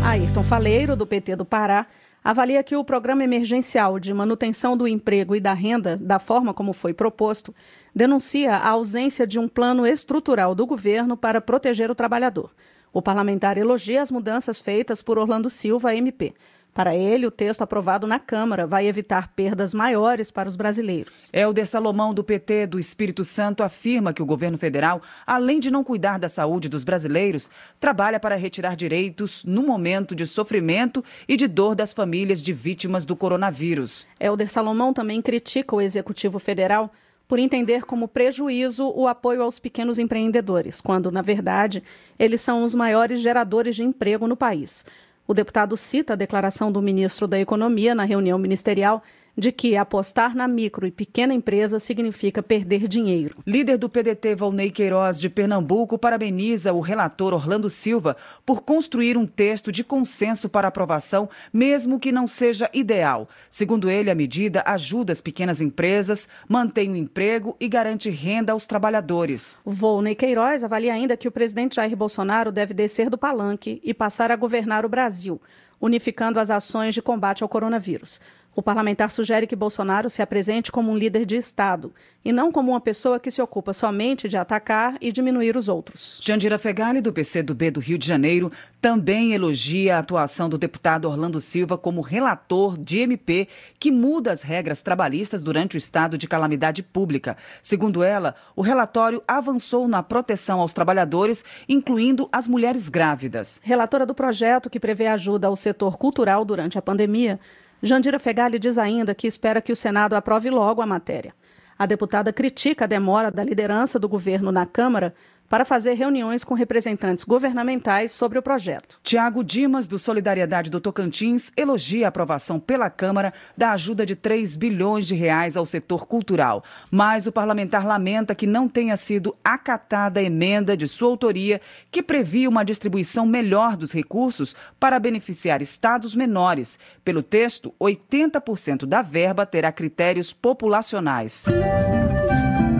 Ayrton Faleiro, do PT do Pará, avalia que o programa emergencial de manutenção do emprego e da renda, da forma como foi proposto, denuncia a ausência de um plano estrutural do governo para proteger o trabalhador. O parlamentar elogia as mudanças feitas por Orlando Silva, MP, para ele, o texto aprovado na Câmara vai evitar perdas maiores para os brasileiros. Helder Salomão, do PT do Espírito Santo, afirma que o governo federal, além de não cuidar da saúde dos brasileiros, trabalha para retirar direitos no momento de sofrimento e de dor das famílias de vítimas do coronavírus. Helder Salomão também critica o Executivo Federal por entender como prejuízo o apoio aos pequenos empreendedores, quando, na verdade, eles são os maiores geradores de emprego no país. O deputado cita a declaração do ministro da Economia na reunião ministerial de que apostar na micro e pequena empresa significa perder dinheiro. Líder do PDT, Valnei Queiroz, de Pernambuco, parabeniza o relator Orlando Silva por construir um texto de consenso para aprovação, mesmo que não seja ideal. Segundo ele, a medida ajuda as pequenas empresas, mantém o emprego e garante renda aos trabalhadores. Volney Queiroz avalia ainda que o presidente Jair Bolsonaro deve descer do palanque e passar a governar o Brasil, unificando as ações de combate ao coronavírus. O parlamentar sugere que Bolsonaro se apresente como um líder de Estado e não como uma pessoa que se ocupa somente de atacar e diminuir os outros. Jandira Fegali, do PCdoB do Rio de Janeiro, também elogia a atuação do deputado Orlando Silva como relator de MP que muda as regras trabalhistas durante o estado de calamidade pública. Segundo ela, o relatório avançou na proteção aos trabalhadores, incluindo as mulheres grávidas. Relatora do projeto que prevê ajuda ao setor cultural durante a pandemia, Jandira Fegali diz ainda que espera que o Senado aprove logo a matéria. A deputada critica a demora da liderança do governo na Câmara para fazer reuniões com representantes governamentais sobre o projeto. Tiago Dimas, do Solidariedade do Tocantins, elogia a aprovação pela Câmara da ajuda de 3 bilhões de reais ao setor cultural. Mas o parlamentar lamenta que não tenha sido acatada a emenda de sua autoria que previa uma distribuição melhor dos recursos para beneficiar estados menores. Pelo texto, 80% da verba terá critérios populacionais.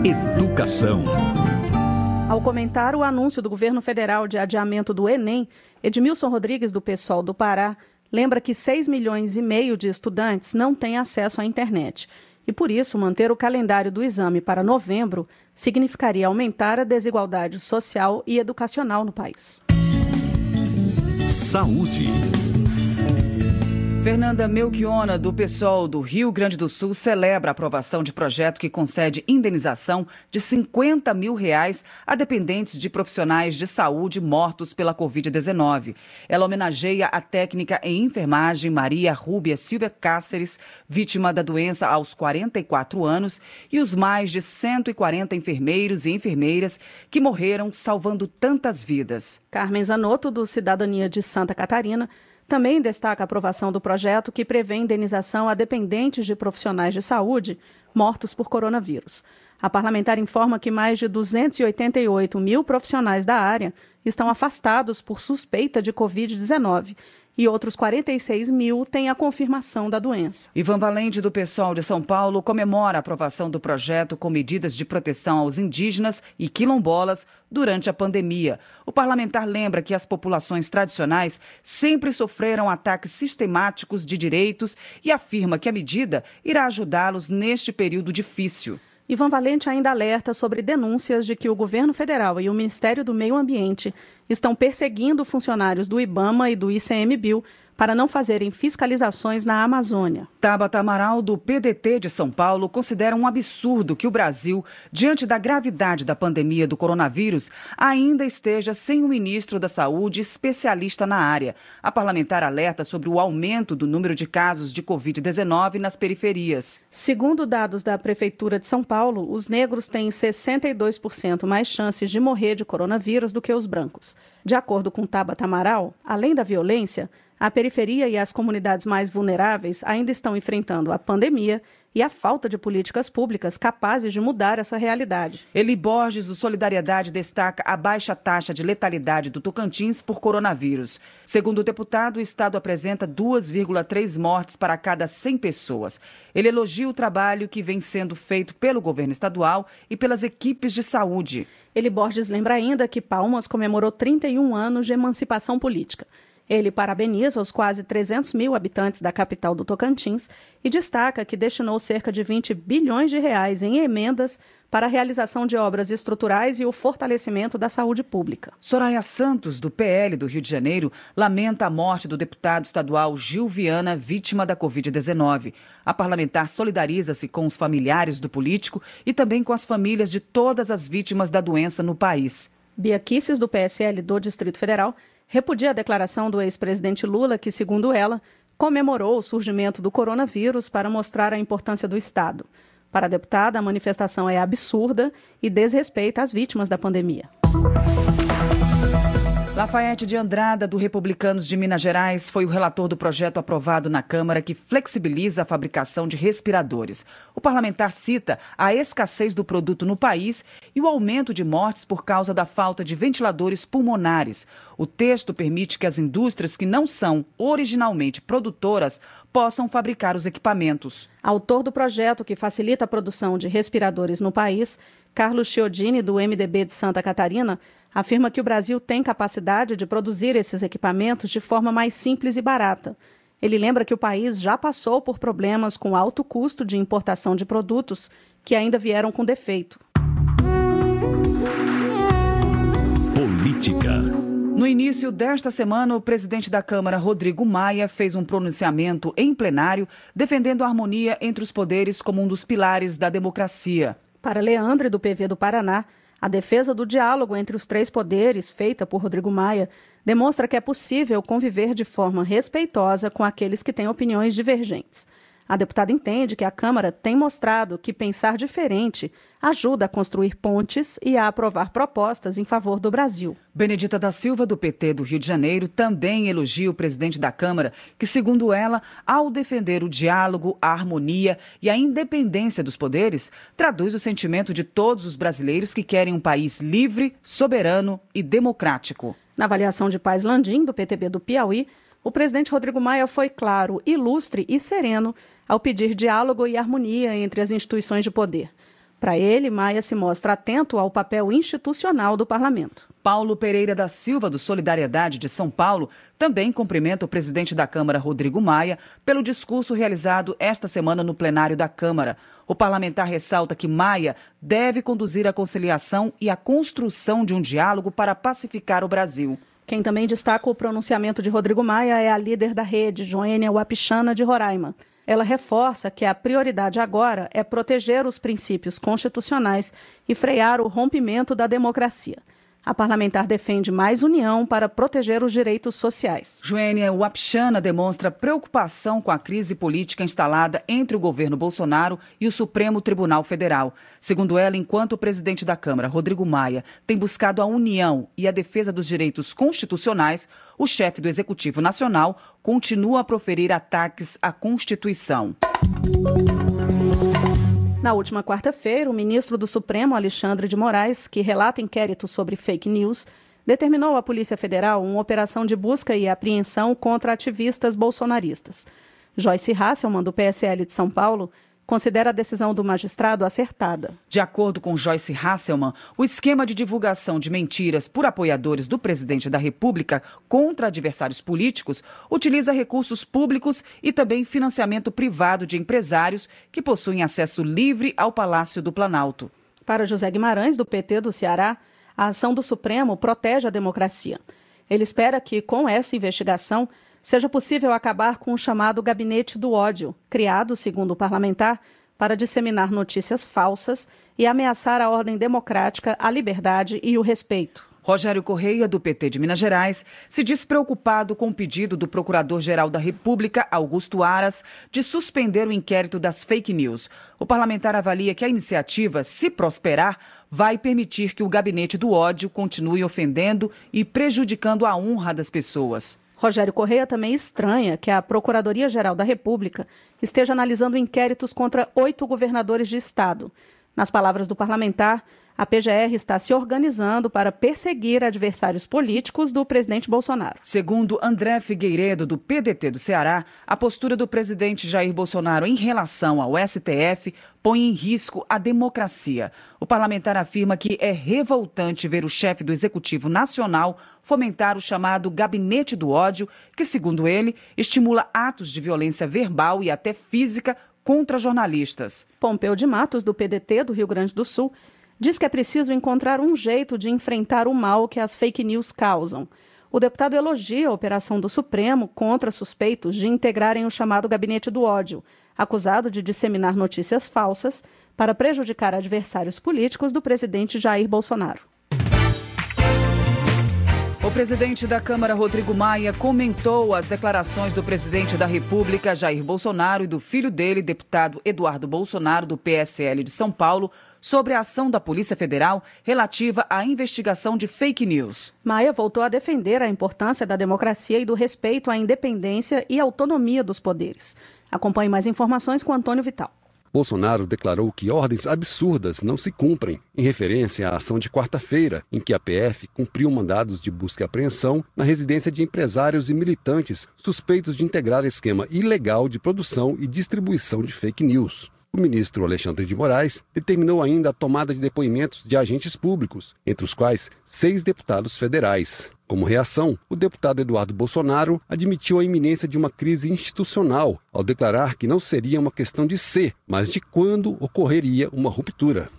Educação. Ao comentar o anúncio do governo federal de adiamento do Enem, Edmilson Rodrigues, do PSOL do Pará, lembra que 6 milhões e meio de estudantes não têm acesso à internet. E por isso, manter o calendário do exame para novembro significaria aumentar a desigualdade social e educacional no país. Saúde. Fernanda Melchiona, do PSOL do Rio Grande do Sul, celebra a aprovação de projeto que concede indenização de 50 mil reais a dependentes de profissionais de saúde mortos pela Covid-19. Ela homenageia a técnica em enfermagem Maria Rúbia Silvia Cáceres, vítima da doença aos 44 anos, e os mais de 140 enfermeiros e enfermeiras que morreram salvando tantas vidas. Carmen Zanotto, do Cidadania de Santa Catarina, também destaca a aprovação do projeto que prevê indenização a dependentes de profissionais de saúde mortos por coronavírus. A parlamentar informa que mais de 288 mil profissionais da área estão afastados por suspeita de Covid-19 e outros 46 mil têm a confirmação da doença. Ivan Valente, do Pessoal de São Paulo, comemora a aprovação do projeto com medidas de proteção aos indígenas e quilombolas durante a pandemia. O parlamentar lembra que as populações tradicionais sempre sofreram ataques sistemáticos de direitos e afirma que a medida irá ajudá-los neste período difícil. Ivan Valente ainda alerta sobre denúncias de que o governo federal e o Ministério do Meio Ambiente estão perseguindo funcionários do IBAMA e do ICMBio para não fazerem fiscalizações na Amazônia. Tabata Amaral, do PDT de São Paulo, considera um absurdo que o Brasil, diante da gravidade da pandemia do coronavírus, ainda esteja sem um ministro da Saúde especialista na área. A parlamentar alerta sobre o aumento do número de casos de Covid-19 nas periferias. Segundo dados da Prefeitura de São Paulo, os negros têm 62% mais chances de morrer de coronavírus do que os brancos. De acordo com Tabata Amaral, além da violência, a periferia e as comunidades mais vulneráveis ainda estão enfrentando a pandemia e a falta de políticas públicas capazes de mudar essa realidade. Eli Borges, do Solidariedade, destaca a baixa taxa de letalidade do Tocantins por coronavírus. Segundo o deputado, o estado apresenta 2,3 mortes para cada 100 pessoas. Ele elogia o trabalho que vem sendo feito pelo governo estadual e pelas equipes de saúde. Eli Borges lembra ainda que Palmas comemorou 31 anos de emancipação política. Ele parabeniza os quase 300 mil habitantes da capital do Tocantins e destaca que destinou cerca de 20 bilhões de reais em emendas para a realização de obras estruturais e o fortalecimento da saúde pública. Soraya Santos, do PL do Rio de Janeiro, lamenta a morte do deputado estadual Gil Viana, vítima da Covid-19. A parlamentar solidariza-se com os familiares do político e também com as famílias de todas as vítimas da doença no país. Bia Kisses, do PSL do Distrito Federal, repudia a declaração do ex-presidente Lula, que, segundo ela, comemorou o surgimento do coronavírus para mostrar a importância do Estado. Para a deputada, a manifestação é absurda e desrespeita as vítimas da pandemia. Lafayette de Andrada, do Republicanos de Minas Gerais, foi o relator do projeto aprovado na Câmara que flexibiliza a fabricação de respiradores. O parlamentar cita a escassez do produto no país e o aumento de mortes por causa da falta de ventiladores pulmonares. O texto permite que as indústrias que não são originalmente produtoras possam fabricar os equipamentos. Autor do projeto que facilita a produção de respiradores no país, Carlos Chiodini, do MDB de Santa Catarina, afirma que o Brasil tem capacidade de produzir esses equipamentos de forma mais simples e barata. Ele lembra que o país já passou por problemas com alto custo de importação de produtos que ainda vieram com defeito. Política. No início desta semana, o presidente da Câmara, Rodrigo Maia, fez um pronunciamento em plenário defendendo a harmonia entre os poderes como um dos pilares da democracia. Para Leandre, do PV do Paraná, a defesa do diálogo entre os três poderes, feita por Rodrigo Maia, demonstra que é possível conviver de forma respeitosa com aqueles que têm opiniões divergentes. A deputada entende que a Câmara tem mostrado que pensar diferente ajuda a construir pontes e a aprovar propostas em favor do Brasil. Benedita da Silva, do PT do Rio de Janeiro, também elogia o presidente da Câmara, que, segundo ela, ao defender o diálogo, a harmonia e a independência dos poderes, traduz o sentimento de todos os brasileiros que querem um país livre, soberano e democrático. Na avaliação de Paz Landim, do PTB do Piauí, o presidente Rodrigo Maia foi claro, ilustre e sereno ao pedir diálogo e harmonia entre as instituições de poder. Para ele, Maia se mostra atento ao papel institucional do parlamento. Paulo Pereira da Silva, do Solidariedade de São Paulo, também cumprimenta o presidente da Câmara, Rodrigo Maia, pelo discurso realizado esta semana no plenário da Câmara. O parlamentar ressalta que Maia deve conduzir a conciliação e a construção de um diálogo para pacificar o Brasil. Quem também destaca o pronunciamento de Rodrigo Maia é a líder da rede, Joênia Wapichana de Roraima. Ela reforça que a prioridade agora é proteger os princípios constitucionais e frear o rompimento da democracia. A parlamentar defende mais união para proteger os direitos sociais. Joênia Wapchana demonstra preocupação com a crise política instalada entre o governo Bolsonaro e o Supremo Tribunal Federal. Segundo ela, enquanto o presidente da Câmara, Rodrigo Maia, tem buscado a união e a defesa dos direitos constitucionais, o chefe do Executivo Nacional continua a proferir ataques à Constituição. Na última quarta-feira, o ministro do Supremo, Alexandre de Moraes, que relata inquérito sobre fake news, determinou à Polícia Federal uma operação de busca e apreensão contra ativistas bolsonaristas. Joyce Hasselman, do PSL de São Paulo, considera a decisão do magistrado acertada. De acordo com Joyce Hasselman, o esquema de divulgação de mentiras por apoiadores do presidente da República contra adversários políticos utiliza recursos públicos e também financiamento privado de empresários que possuem acesso livre ao Palácio do Planalto. Para José Guimarães, do PT do Ceará, a ação do Supremo protege a democracia. Ele espera que, com essa investigação, seja possível acabar com o chamado gabinete do ódio, criado, segundo o parlamentar, para disseminar notícias falsas e ameaçar a ordem democrática, a liberdade e o respeito. Rogério Correia, do PT de Minas Gerais, se diz preocupado com o pedido do Procurador-Geral da República, Augusto Aras, de suspender o inquérito das fake news. O parlamentar avalia que a iniciativa, se prosperar, vai permitir que o gabinete do ódio continue ofendendo e prejudicando a honra das pessoas. Rogério Correia também estranha que a Procuradoria-Geral da República esteja analisando inquéritos contra oito governadores de estado. Nas palavras do parlamentar, a PGR está se organizando para perseguir adversários políticos do presidente Bolsonaro. Segundo André Figueiredo, do PDT do Ceará, a postura do presidente Jair Bolsonaro em relação ao STF põe em risco a democracia. O parlamentar afirma que é revoltante ver o chefe do Executivo Nacional fomentar o chamado gabinete do ódio, que, segundo ele, estimula atos de violência verbal e até física contra jornalistas. Pompeu de Matos, do PDT do Rio Grande do Sul, diz que é preciso encontrar um jeito de enfrentar o mal que as fake news causam. O deputado elogia a operação do Supremo contra suspeitos de integrarem o chamado gabinete do ódio, acusado de disseminar notícias falsas para prejudicar adversários políticos do presidente Jair Bolsonaro. O presidente da Câmara, Rodrigo Maia, comentou as declarações do presidente da República, Jair Bolsonaro, e do filho dele, deputado Eduardo Bolsonaro, do PSL de São Paulo, sobre a ação da Polícia Federal relativa à investigação de fake news. Maia voltou a defender a importância da democracia e do respeito à independência e autonomia dos poderes. Acompanhe mais informações com Antônio Vital. Bolsonaro declarou que ordens absurdas não se cumprem, em referência à ação de quarta-feira, em que a PF cumpriu mandados de busca e apreensão na residência de empresários e militantes suspeitos de integrar esquema ilegal de produção e distribuição de fake news. O ministro Alexandre de Moraes determinou ainda a tomada de depoimentos de agentes públicos, entre os quais seis deputados federais. Como reação, o deputado Eduardo Bolsonaro admitiu a iminência de uma crise institucional ao declarar que não seria uma questão de ser, mas de quando ocorreria uma ruptura.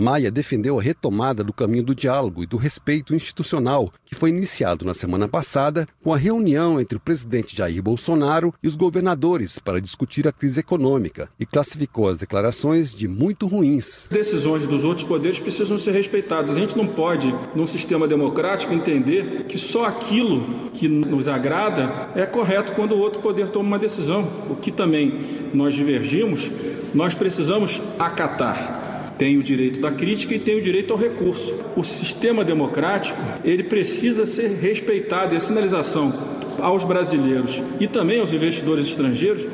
Maia defendeu a retomada do caminho do diálogo e do respeito institucional, que foi iniciado na semana passada com a reunião entre o presidente Jair Bolsonaro e os governadores para discutir a crise econômica, e classificou as declarações de muito ruins. Decisões dos outros poderes precisam ser respeitadas. A gente não pode, num sistema democrático, entender que só aquilo que nos agrada é correto quando o outro poder toma uma decisão. O que também nós divergimos, nós precisamos acatar tem o direito da crítica e tem o direito ao recurso. O sistema democrático, ele precisa ser respeitado e a sinalização aos brasileiros e também aos investidores estrangeiros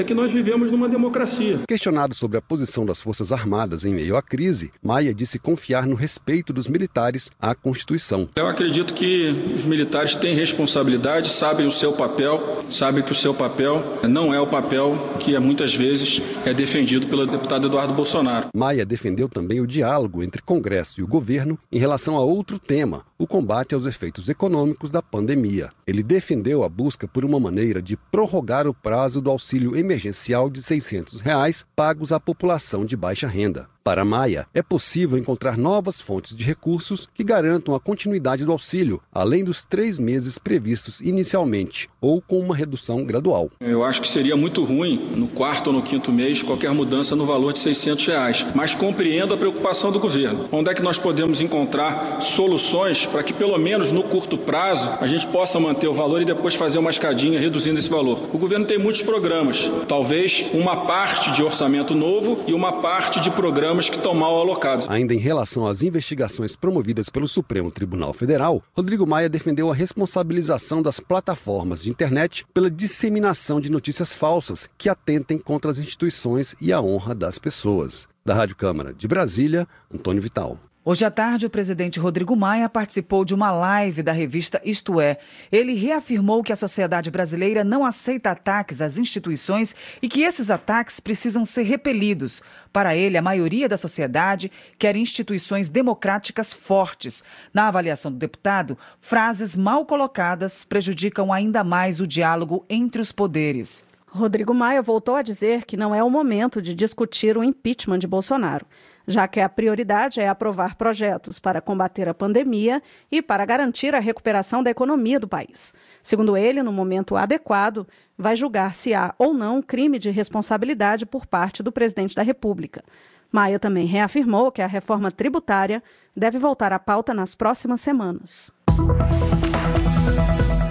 é que nós vivemos numa democracia. Questionado sobre a posição das Forças Armadas em meio à crise, Maia disse confiar no respeito dos militares à Constituição. Eu acredito que os militares têm responsabilidade, sabem o seu papel, sabem que o seu papel não é o papel que muitas vezes é defendido pelo deputado Eduardo Bolsonaro. Maia defendeu também o diálogo entre Congresso e o governo em relação a outro tema, o combate aos efeitos econômicos da pandemia. Ele defendeu a busca por uma maneira de prorrogar o prazo do auxílio emergencial de 600 reais pagos à população de baixa renda. Para Maia, é possível encontrar novas fontes de recursos que garantam a continuidade do auxílio, além dos três meses previstos inicialmente, ou com uma redução gradual. Eu acho que seria muito ruim, no quarto ou no quinto mês, qualquer mudança no valor de 600 reais, mas compreendo a preocupação do governo. Onde é que nós podemos encontrar soluções para que, pelo menos no curto prazo, a gente possa manter o valor e depois fazer uma escadinha reduzindo esse valor? O governo tem muitos programas, talvez uma parte de orçamento novo e uma parte de programa programas que estão mal alocados. Ainda em relação às investigações promovidas pelo Supremo Tribunal Federal, Rodrigo Maia defendeu a responsabilização das plataformas de internet pela disseminação de notícias falsas que atentem contra as instituições e a honra das pessoas. Da Rádio Câmara de Brasília, Antônio Vital. Hoje à tarde, o presidente Rodrigo Maia participou de uma live da revista Isto É. Ele reafirmou que a sociedade brasileira não aceita ataques às instituições e que esses ataques precisam ser repelidos. Para ele, a maioria da sociedade quer instituições democráticas fortes. Na avaliação do deputado, frases mal colocadas prejudicam ainda mais o diálogo entre os poderes. Rodrigo Maia voltou a dizer que não é o momento de discutir o impeachment de Bolsonaro já que a prioridade é aprovar projetos para combater a pandemia e para garantir a recuperação da economia do país. Segundo ele, no momento adequado, vai julgar se há ou não crime de responsabilidade por parte do presidente da República. Maia também reafirmou que a reforma tributária deve voltar à pauta nas próximas semanas.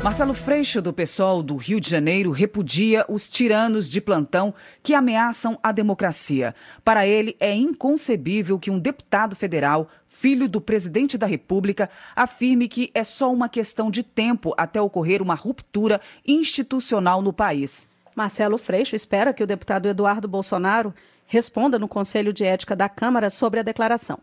Marcelo Freixo, do PSOL do Rio de Janeiro, repudia os tiranos de plantão que ameaçam a democracia. Para ele, é inconcebível que um deputado federal, filho do presidente da República, afirme que é só uma questão de tempo até ocorrer uma ruptura institucional no país. Marcelo Freixo espera que o deputado Eduardo Bolsonaro responda no Conselho de Ética da Câmara sobre a declaração.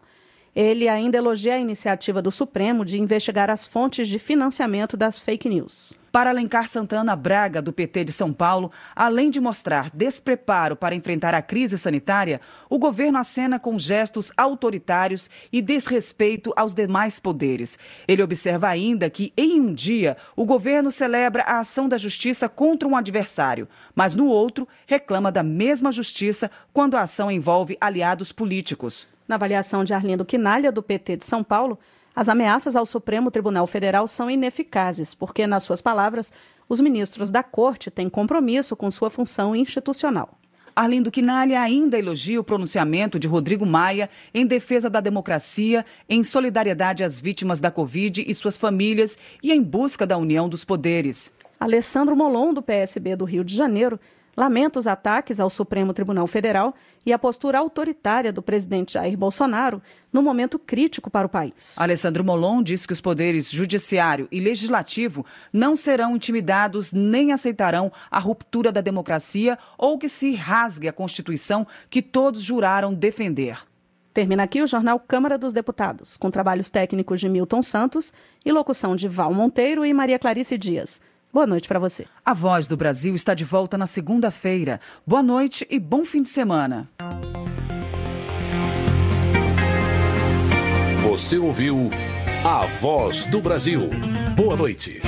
Ele ainda elogia a iniciativa do Supremo de investigar as fontes de financiamento das fake news. Para Alencar Santana Braga, do PT de São Paulo, além de mostrar despreparo para enfrentar a crise sanitária, o governo acena com gestos autoritários e desrespeito aos demais poderes. Ele observa ainda que, em um dia, o governo celebra a ação da justiça contra um adversário, mas no outro, reclama da mesma justiça quando a ação envolve aliados políticos. Na avaliação de Arlindo Quinalha, do PT de São Paulo, as ameaças ao Supremo Tribunal Federal são ineficazes, porque, nas suas palavras, os ministros da Corte têm compromisso com sua função institucional. Arlindo Quinalha ainda elogia o pronunciamento de Rodrigo Maia em defesa da democracia, em solidariedade às vítimas da Covid e suas famílias e em busca da união dos poderes. Alessandro Molon, do PSB do Rio de Janeiro, lamenta os ataques ao Supremo Tribunal Federal e a postura autoritária do presidente Jair Bolsonaro no momento crítico para o país. Alessandro Molon diz que os poderes judiciário e legislativo não serão intimidados nem aceitarão a ruptura da democracia ou que se rasgue a Constituição que todos juraram defender. Termina aqui o jornal Câmara dos Deputados, com trabalhos técnicos de Milton Santos e locução de Val Monteiro e Maria Clarice Dias. Boa noite para você. A Voz do Brasil está de volta na segunda-feira. Boa noite e bom fim de semana. Você ouviu A Voz do Brasil. Boa noite.